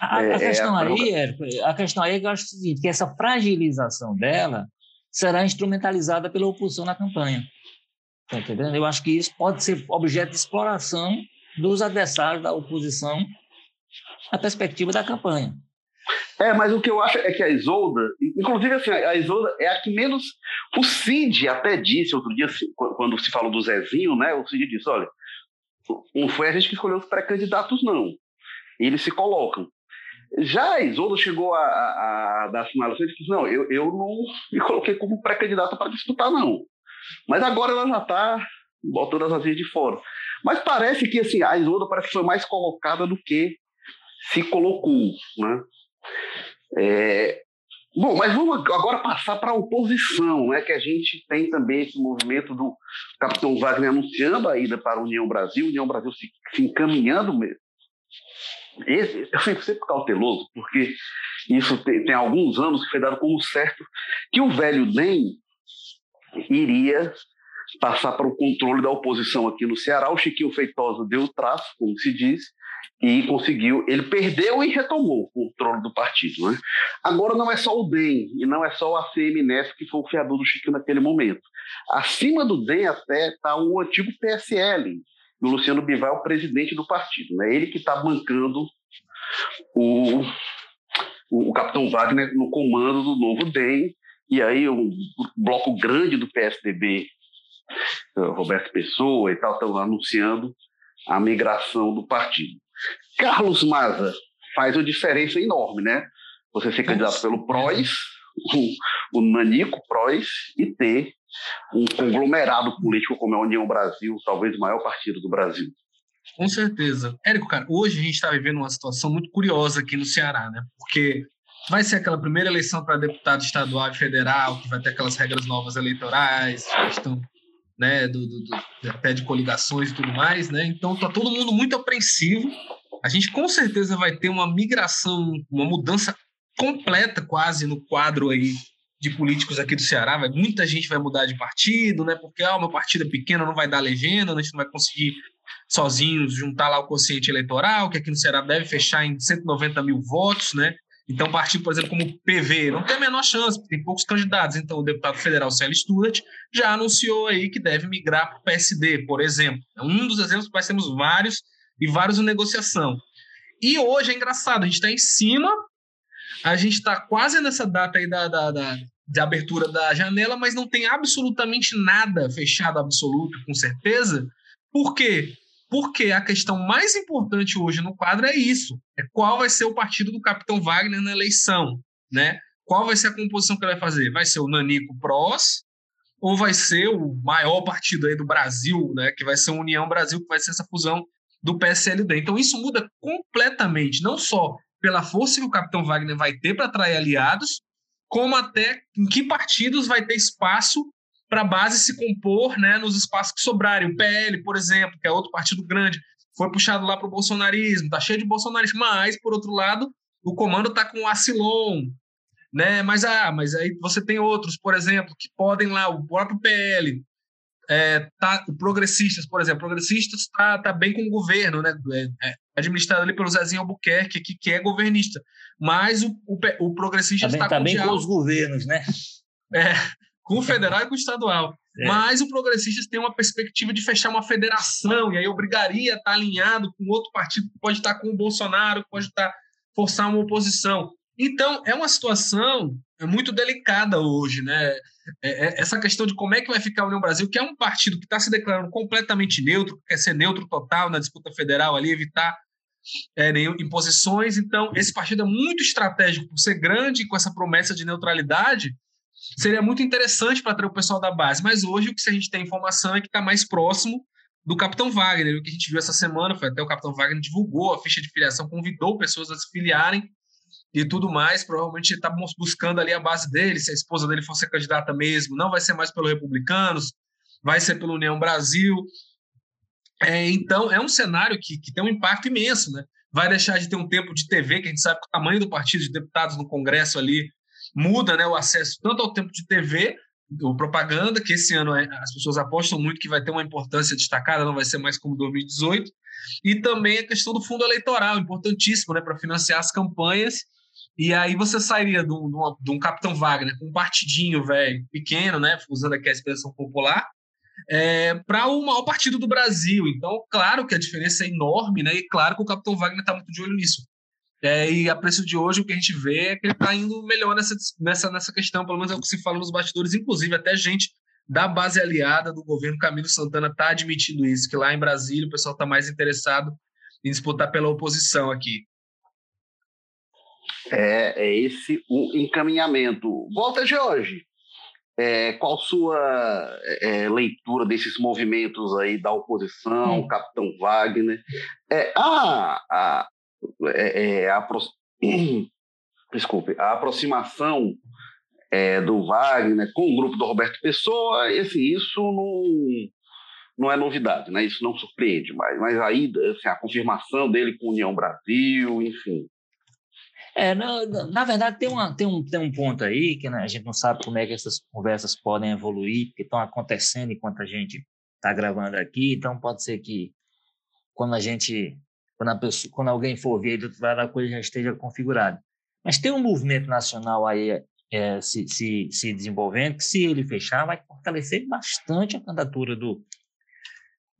A, é, a questão é a aí, a questão aí é que eu acho o seguinte, que essa fragilização dela será instrumentalizada pela oposição na campanha. Tá entendendo? Eu acho que isso pode ser objeto de exploração dos adversários da oposição na perspectiva da campanha. É, mas o que eu acho é que a Isolda, inclusive assim, a Isolda é a que menos. O Cid até disse outro dia, quando se falou do Zezinho, né? O Cid disse: olha, não foi a gente que escolheu os pré-candidatos, não. Eles se colocam. Já a Isolda chegou a, a, a dar sinalização e disse: não, eu, eu não me coloquei como pré-candidata para disputar, não. Mas agora ela já está botando as asinhas de fora. Mas parece que assim, a Isolda parece que foi mais colocada do que se colocou, né? É, bom, mas vamos agora passar para a oposição, né, que a gente tem também esse movimento do capitão Wagner anunciando a ida para a União Brasil, União Brasil se, se encaminhando mesmo. Esse, eu fico sempre cauteloso, porque isso tem, tem, alguns anos que foi dado como certo que o velho DEM iria passar para o controle da oposição aqui no Ceará. O Chiquinho Feitosa deu o traço, como se diz, e conseguiu. Ele perdeu e retomou o controle do partido. Né? Agora não é só o DEM e não é só o ACMNF que foi o fiador do Chico naquele momento. Acima do DEM até está o antigo PSL. O Luciano Bivar é o presidente do partido. Né? Ele que está bancando o, o, o capitão Wagner no comando do novo DEM. E aí um bloco grande do PSDB, Roberto Pessoa e tal, estão anunciando a migração do partido. Carlos Maza faz uma diferença enorme, né? Você ser candidato pelo PROS, o, o Nanico PROS, e ter um conglomerado político como é a União Brasil, talvez o maior partido do Brasil. Com certeza. Érico, cara, hoje a gente está vivendo uma situação muito curiosa aqui no Ceará, né? Porque vai ser aquela primeira eleição para deputado estadual e federal, que vai ter aquelas regras novas eleitorais, questão né, do, do, do, até de coligações e tudo mais, né? Então tá todo mundo muito apreensivo a gente com certeza vai ter uma migração, uma mudança completa quase no quadro aí de políticos aqui do Ceará. Vai, muita gente vai mudar de partido, né? Porque ah, partido é pequeno, não vai dar legenda, a gente não vai conseguir sozinhos juntar lá o quociente eleitoral, que aqui no Ceará deve fechar em 190 mil votos, né? Então, partido, por exemplo, como PV, não tem a menor chance, porque tem poucos candidatos. Então, o deputado federal Célio Stuart já anunciou aí que deve migrar para o PSD, por exemplo. É um dos exemplos, nós temos vários e vários em negociação. E hoje é engraçado, a gente está em cima, a gente está quase nessa data aí da, da, da, de abertura da janela, mas não tem absolutamente nada fechado absoluto, com certeza. Por quê? Porque a questão mais importante hoje no quadro é isso: é qual vai ser o partido do Capitão Wagner na eleição, né? Qual vai ser a composição que ele vai fazer? Vai ser o Nanico Prós ou vai ser o maior partido aí do Brasil, né? Que vai ser a União Brasil, que vai ser essa fusão do PSLD. Então isso muda completamente, não só pela força que o capitão Wagner vai ter para atrair aliados, como até em que partidos vai ter espaço para a base se compor né, nos espaços que sobrarem. O PL, por exemplo, que é outro partido grande, foi puxado lá para o bolsonarismo, está cheio de bolsonarismo, mas, por outro lado, o comando está com o Acilon, né? Mas, ah, mas aí você tem outros, por exemplo, que podem lá, o próprio PL, é, tá, progressistas, por exemplo, progressistas está tá bem com o governo, né? É, é, administrado ali pelo Zezinho Albuquerque, que, que é governista. Mas o, o, o progressista está tá com, bem com os governos, né? É, com o federal e com o estadual. É. Mas o Progressistas tem uma perspectiva de fechar uma federação, e aí obrigaria a estar alinhado com outro partido que pode estar com o Bolsonaro, pode estar forçar uma oposição. Então, é uma situação muito delicada hoje, né? É, é, essa questão de como é que vai ficar a União Brasil, que é um partido que está se declarando completamente neutro, quer ser neutro total na disputa federal ali, evitar é, imposições. Então, esse partido é muito estratégico por ser grande com essa promessa de neutralidade seria muito interessante para ter o pessoal da base. Mas hoje o que a gente tem informação é que está mais próximo do Capitão Wagner. O que a gente viu essa semana foi até o Capitão Wagner divulgou a ficha de filiação, convidou pessoas a se filiarem e tudo mais. Provavelmente está buscando ali a base dele, se a esposa dele for ser candidata mesmo. Não vai ser mais pelo Republicanos, vai ser pelo União Brasil. É, então, é um cenário que, que tem um impacto imenso, né? Vai deixar de ter um tempo de TV, que a gente sabe que o tamanho do partido de deputados no Congresso ali muda né, o acesso tanto ao tempo de TV, o propaganda, que esse ano é, as pessoas apostam muito que vai ter uma importância destacada, não vai ser mais como 2018, e também a questão do fundo eleitoral, importantíssimo né, para financiar as campanhas. E aí você sairia de um, de, uma, de um Capitão Wagner com um partidinho velho, pequeno, né, usando aqui a expressão popular, é, para o maior partido do Brasil. Então, claro que a diferença é enorme, né? E claro que o Capitão Wagner está muito de olho nisso. É, e a preço de hoje, o que a gente vê é que ele está indo melhor nessa, nessa, nessa questão, pelo menos é o que se fala nos bastidores, inclusive até gente da base aliada do governo Camilo Santana está admitindo isso, que lá em Brasília o pessoal está mais interessado em disputar pela oposição aqui. É, é esse o encaminhamento. Volta, Jorge. É, qual sua é, leitura desses movimentos aí da oposição, hum. Capitão Wagner? É, a, a, é, é, a, desculpe, a aproximação é, do Wagner com o grupo do Roberto Pessoa, esse, isso não, não é novidade, né? isso não surpreende mais. Mas aí assim, a confirmação dele com União Brasil, enfim. É, na, na verdade, tem, uma, tem, um, tem um ponto aí que né, a gente não sabe como é que essas conversas podem evoluir, porque estão acontecendo enquanto a gente está gravando aqui, então pode ser que quando a gente quando, pessoa, quando alguém for ver lado, a coisa já esteja configurada. Mas tem um movimento nacional aí é, se, se, se desenvolvendo, que se ele fechar, vai fortalecer bastante a candidatura do,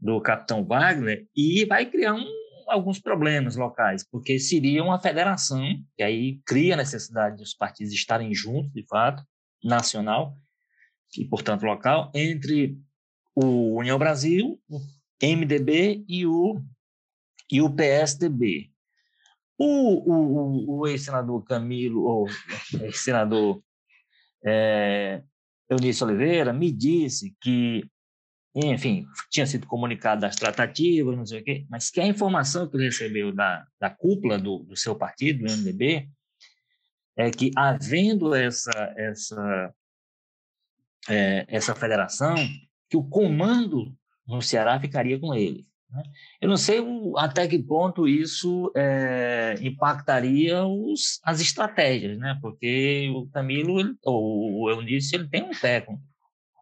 do capitão Wagner e vai criar um, alguns problemas locais, porque seria uma federação, que aí cria a necessidade dos partidos estarem juntos, de fato, nacional e, portanto, local, entre o União Brasil, MDB e o e o PSDB. O, o, o ex-senador Camilo, ou ex-senador é, Oliveira, me disse que, enfim, tinha sido comunicado das tratativas, não sei o quê, mas que a informação que ele recebeu da, da cúpula do, do seu partido, do MDB, é que, havendo essa, essa, é, essa federação, que o comando no Ceará ficaria com ele. Né? Eu não sei até que ponto isso é, impactaria os, as estratégias, né? porque o Camilo, ele, ou o Eunice, ele tem um técnico.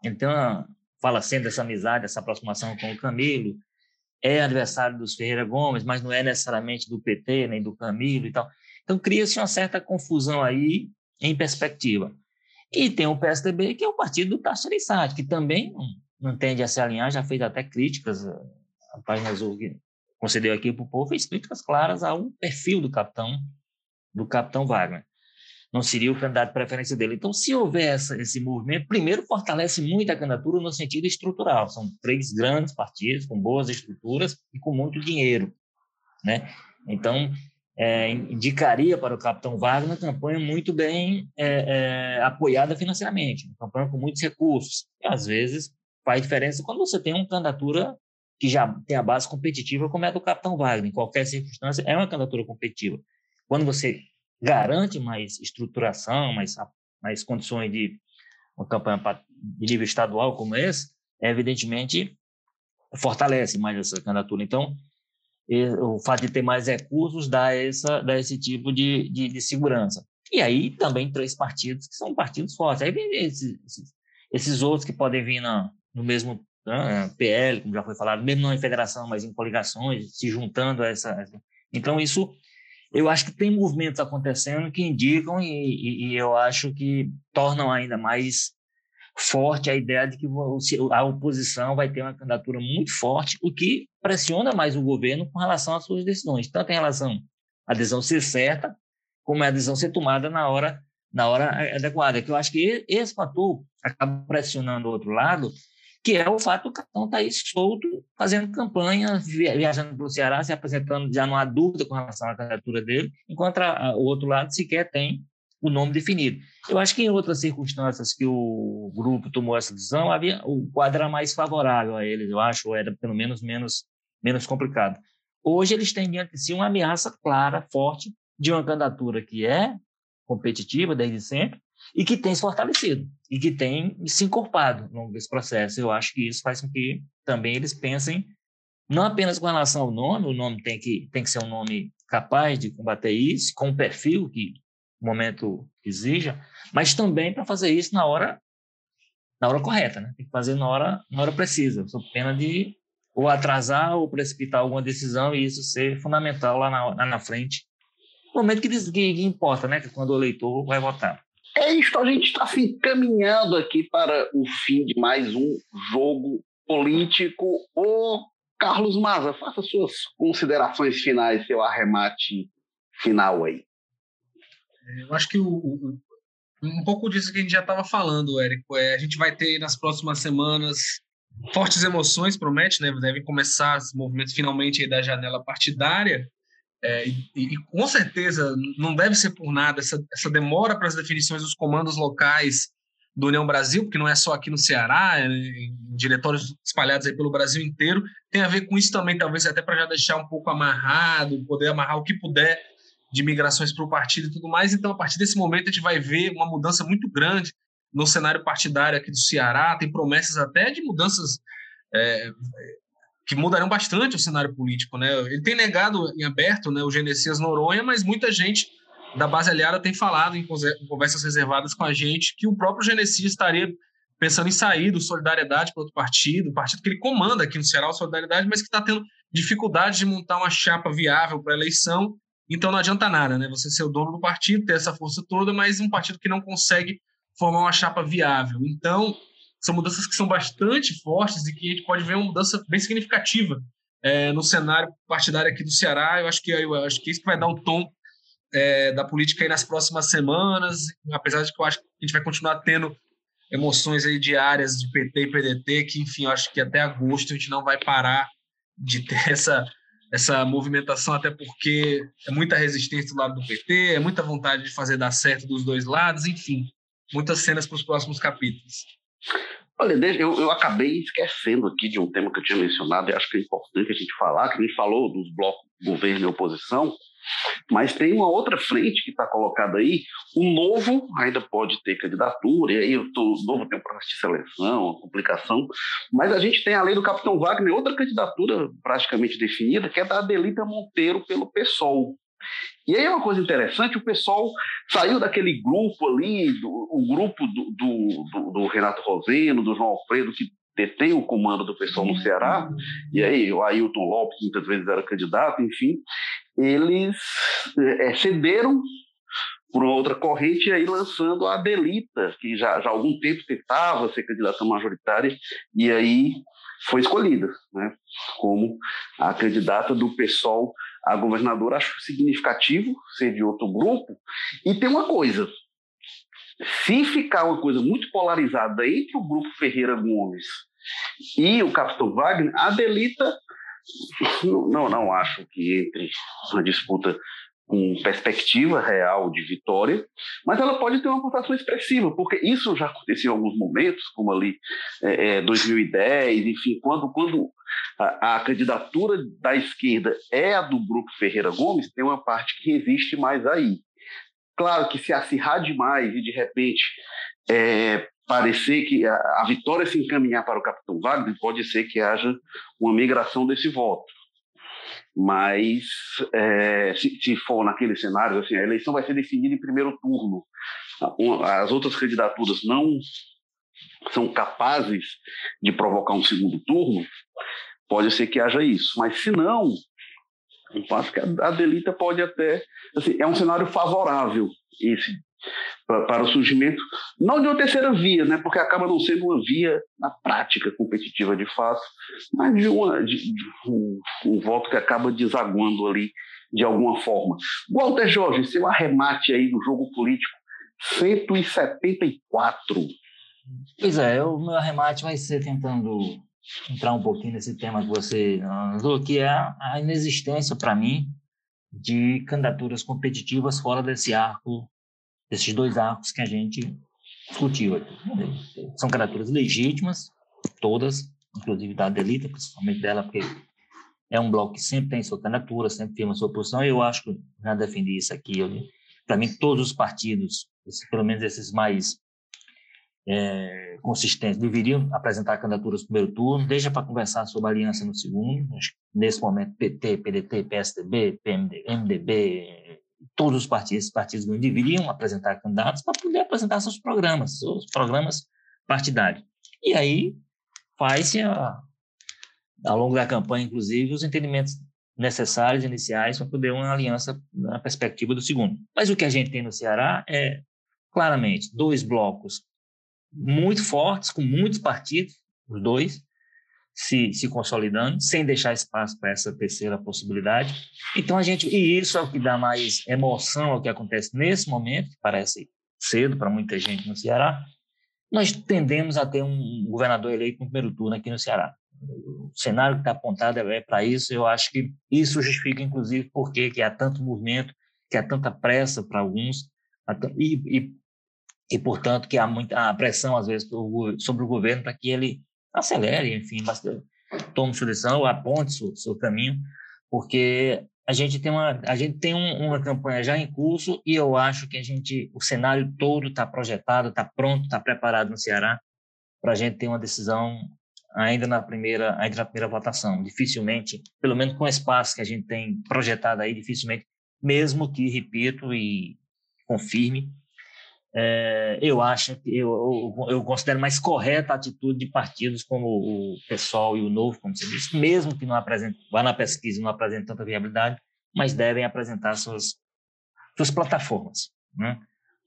Então, fala sempre dessa amizade, essa aproximação com o Camilo, é adversário dos Ferreira Gomes, mas não é necessariamente do PT, nem do Camilo e tal. Então, cria-se uma certa confusão aí em perspectiva. E tem o PSDB, que é o partido do Arissati, que também não, não tende a se alinhar, já fez até críticas a página azul que concedeu aqui para o povo, fez críticas claras ao perfil do capitão, do capitão Wagner. Não seria o candidato de preferência dele. Então, se houver essa, esse movimento, primeiro fortalece muito a candidatura no sentido estrutural. São três grandes partidos com boas estruturas e com muito dinheiro, né? Então, é, indicaria para o capitão Wagner uma campanha muito bem é, é, apoiada financeiramente, uma campanha com muitos recursos. E, às vezes, faz diferença quando você tem uma candidatura que já tem a base competitiva, como é a do Capitão Wagner. Em qualquer circunstância, é uma candidatura competitiva. Quando você garante mais estruturação, mais, mais condições de uma campanha de nível estadual como esse, evidentemente fortalece mais essa candidatura. Então, o fato de ter mais recursos dá, essa, dá esse tipo de, de, de segurança. E aí também três partidos que são partidos fortes. Aí vem esses, esses, outros que podem vir na, no mesmo né? PL, como já foi falado, mesmo não em federação, mas em coligações, se juntando a essa. Então, isso, eu acho que tem movimentos acontecendo que indicam e, e, e eu acho que tornam ainda mais forte a ideia de que a oposição vai ter uma candidatura muito forte, o que pressiona mais o governo com relação às suas decisões, tanto em relação à adesão ser certa, como a adesão ser tomada na hora na hora adequada. Que eu acho que esse fator acaba pressionando o outro lado, que é o fato do Capitão estar tá aí solto, fazendo campanha, viajando para o Ceará, se apresentando, já não há dúvida com relação à candidatura dele, enquanto a, o outro lado sequer tem o nome definido. Eu acho que em outras circunstâncias que o grupo tomou essa decisão, havia, o quadro era mais favorável a eles, eu acho, ou era pelo menos menos, menos complicado. Hoje eles têm diante de si uma ameaça clara, forte, de uma candidatura que é competitiva desde sempre, e que tem se fortalecido e que tem se encorpado ao longo desse processo. Eu acho que isso faz com que também eles pensem não apenas com relação ao nome, o nome tem que, tem que ser um nome capaz de combater isso, com o perfil que o momento exija, mas também para fazer isso na hora na hora correta, né? Tem que fazer na hora, na hora precisa, sob pena de ou atrasar ou precipitar alguma decisão e isso ser fundamental lá na, lá na frente. No momento que, que, que importa, né? Que é quando o eleitor vai votar. É isso, a gente está se encaminhando aqui para o fim de mais um jogo político. Ô, Carlos Maza, faça suas considerações finais, seu arremate final aí. É, eu acho que o, o, um pouco disso que a gente já estava falando, Érico, é, a gente vai ter nas próximas semanas fortes emoções, promete, né? Devem começar os movimentos finalmente da janela partidária. É, e, e, com certeza não deve ser por nada essa, essa demora para as definições dos comandos locais do União Brasil, porque não é só aqui no Ceará, é, em diretórios espalhados aí pelo Brasil inteiro, tem a ver com isso também, talvez até para já deixar um pouco amarrado, poder amarrar o que puder de migrações para o partido e tudo mais. Então, a partir desse momento, a gente vai ver uma mudança muito grande no cenário partidário aqui do Ceará, tem promessas até de mudanças é, que mudariam bastante o cenário político, né? Ele tem negado em aberto, né, o Genesias Noronha, mas muita gente da base aliada tem falado em conversas reservadas com a gente que o próprio Genesias estaria pensando em sair do Solidariedade para outro partido, partido que ele comanda aqui no Ceará, o Solidariedade, mas que está tendo dificuldade de montar uma chapa viável para a eleição. Então não adianta nada, né? Você ser o dono do partido, ter essa força toda, mas um partido que não consegue formar uma chapa viável. Então, são mudanças que são bastante fortes e que a gente pode ver uma mudança bem significativa é, no cenário partidário aqui do Ceará. Eu acho que eu acho que isso que vai dar o tom é, da política aí nas próximas semanas, apesar de que eu acho que a gente vai continuar tendo emoções aí diárias de PT e PDT, que enfim, eu acho que até agosto a gente não vai parar de ter essa essa movimentação, até porque é muita resistência do lado do PT, é muita vontade de fazer dar certo dos dois lados, enfim, muitas cenas para os próximos capítulos. Olha, eu, eu acabei esquecendo aqui de um tema que eu tinha mencionado e acho que é importante a gente falar, que a gente falou dos blocos governo e oposição, mas tem uma outra frente que está colocada aí. O novo ainda pode ter candidatura, e aí o novo tem um processo de seleção, uma complicação, mas a gente tem a lei do Capitão Wagner, outra candidatura praticamente definida, que é da Adelita Monteiro pelo PSOL. E aí é uma coisa interessante, o pessoal saiu daquele grupo ali, do, o grupo do, do, do, Renato Roseno, do João Alfredo, que detém o comando do pessoal no Ceará, e aí o Ailton Lopes muitas vezes era candidato, enfim, eles é, cederam por uma outra corrente e aí lançando a Adelita, que já, já há algum tempo tentava ser candidata majoritária, e aí foi escolhida né, como a candidata do PSOL a governadora. Acho significativo ser de outro grupo. E tem uma coisa: se ficar uma coisa muito polarizada entre o grupo Ferreira Gomes e o Capitão Wagner, a Delita não, não acho que entre uma disputa com perspectiva real de vitória, mas ela pode ter uma votação expressiva, porque isso já aconteceu em alguns momentos, como ali é, é, 2010, enfim, quando, quando a, a, candidatura da esquerda é a do Grupo Ferreira Gomes, tem uma parte que resiste mais aí. Claro que se acirrar demais e de repente é, parecer que a, a vitória se encaminhar para o Capitão Wagner, pode ser que haja uma migração desse voto. Mas é, se, se, for naquele cenário, assim, a eleição vai ser decidida em primeiro turno. As outras candidaturas não são capazes de provocar um segundo turno, pode ser que haja isso. Mas se não, eu acho que a delita pode até. Assim, é um cenário favorável esse para o surgimento, não de uma terceira via, né, porque acaba não sendo uma via na prática competitiva de fato, mas de, uma, de, de um, um, voto que acaba desaguando ali de alguma forma. Walter Jorge, seu arremate aí do jogo político, 174. Pois é, o meu arremate vai ser tentando entrar um pouquinho nesse tema que você falou, que é a inexistência, para mim, de candidaturas competitivas fora desse arco, desses dois arcos que a gente discutiu aqui. São candidaturas legítimas, todas, inclusive da Delita, principalmente dela, porque é um bloco que sempre tem sua candidatura, sempre firma sua posição, eu acho que já defendi isso aqui. Para mim, todos os partidos, pelo menos esses mais é, consistentes, deveriam apresentar candidaturas no primeiro turno, deixa para conversar sobre aliança no segundo. Acho que nesse momento, PT, PDT, PSDB, PMD, MDB, todos os partidos, partidos não deveriam apresentar candidatos para poder apresentar seus programas, seus programas partidários. E aí faz-se, ao longo da campanha, inclusive, os entendimentos necessários, iniciais, para poder uma aliança na perspectiva do segundo. Mas o que a gente tem no Ceará é, claramente, dois blocos muito fortes, com muitos partidos, os dois, se, se consolidando, sem deixar espaço para essa terceira possibilidade. Então a gente, e isso é o que dá mais emoção ao que acontece nesse momento, que parece cedo para muita gente no Ceará. Nós tendemos a ter um governador eleito no primeiro turno aqui no Ceará. O cenário que está apontado é para isso. Eu acho que isso justifica, inclusive, porque que há tanto movimento, que há tanta pressa para alguns, e, e e, portanto, que há muita pressão, às vezes, sobre o governo para que ele acelere, enfim, tome sua decisão, aponte seu, seu caminho, porque a gente tem uma a gente tem um, uma campanha já em curso e eu acho que a gente o cenário todo está projetado, está pronto, está preparado no Ceará para a gente ter uma decisão ainda na primeira ainda na primeira votação. Dificilmente, pelo menos com o espaço que a gente tem projetado aí, dificilmente, mesmo que repito e confirme é, eu acho que eu, eu, eu, considero mais correta a atitude de partidos como o PSOL e o Novo, como você disse, mesmo que não apresentem, vá na pesquisa e não apresentem tanta viabilidade, mas devem apresentar suas, suas plataformas né?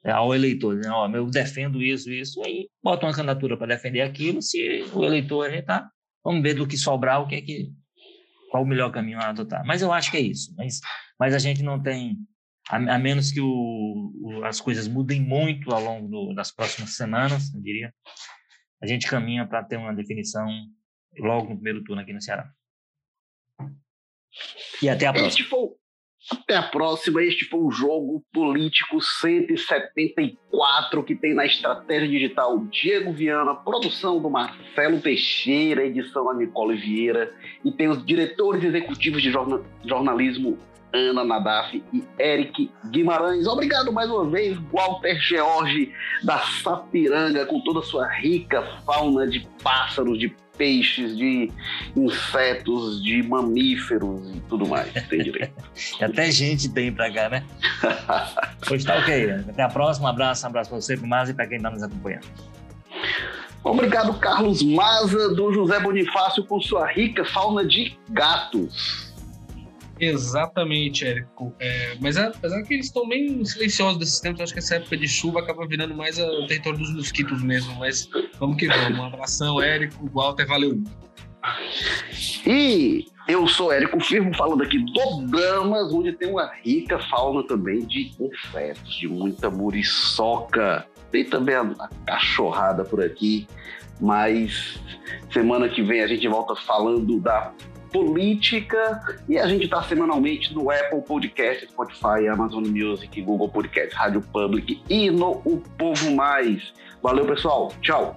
É, ao eleitor. Né? Ó, eu defendo isso, isso, aí bota uma candidatura para defender aquilo, se o eleitor está, vamos ver do que sobrar, o que é que, qual o melhor caminho a adotar. Mas eu acho que é isso. Mas, mas a gente não tem a, a menos que o, o, as coisas mudem muito ao longo do, das próximas semanas, eu diria, a gente caminha para ter uma definição logo no primeiro turno aqui no Ceará. E até a próxima. Foi, até a próxima. Este foi o jogo político 174 que tem na estratégia digital Diego Viana, produção do Marcelo Teixeira, edição da Nicole Vieira, e tem os diretores executivos de jornalismo Ana Nadaf e Eric Guimarães. Obrigado mais uma vez, Walter George da Sapiranga, com toda a sua rica fauna de pássaros, de peixes, de insetos, de mamíferos e tudo mais. Tem direito. Até gente tem pra cá, né? pois tá ok. Até a próxima. Um abraço, um abraço pra você, pro Maza e pra quem tá nos acompanhando. Obrigado, Carlos Maza, do José Bonifácio, com sua rica fauna de gatos. Exatamente, Érico. É, mas apesar que eles estão bem silenciosos desses tempos, acho que essa época de chuva acaba virando mais o território dos mosquitos mesmo. Mas vamos que vamos. Um abração, Érico. Walter, valeu. E eu sou Érico Firmo, falando aqui do Damas, onde tem uma rica fauna também de insetos, de muita muriçoca. Tem também a, a cachorrada por aqui, mas semana que vem a gente volta falando da política e a gente está semanalmente no Apple Podcast, Spotify, Amazon Music, Google Podcast, Rádio Public e no O Povo Mais. Valeu, pessoal. Tchau.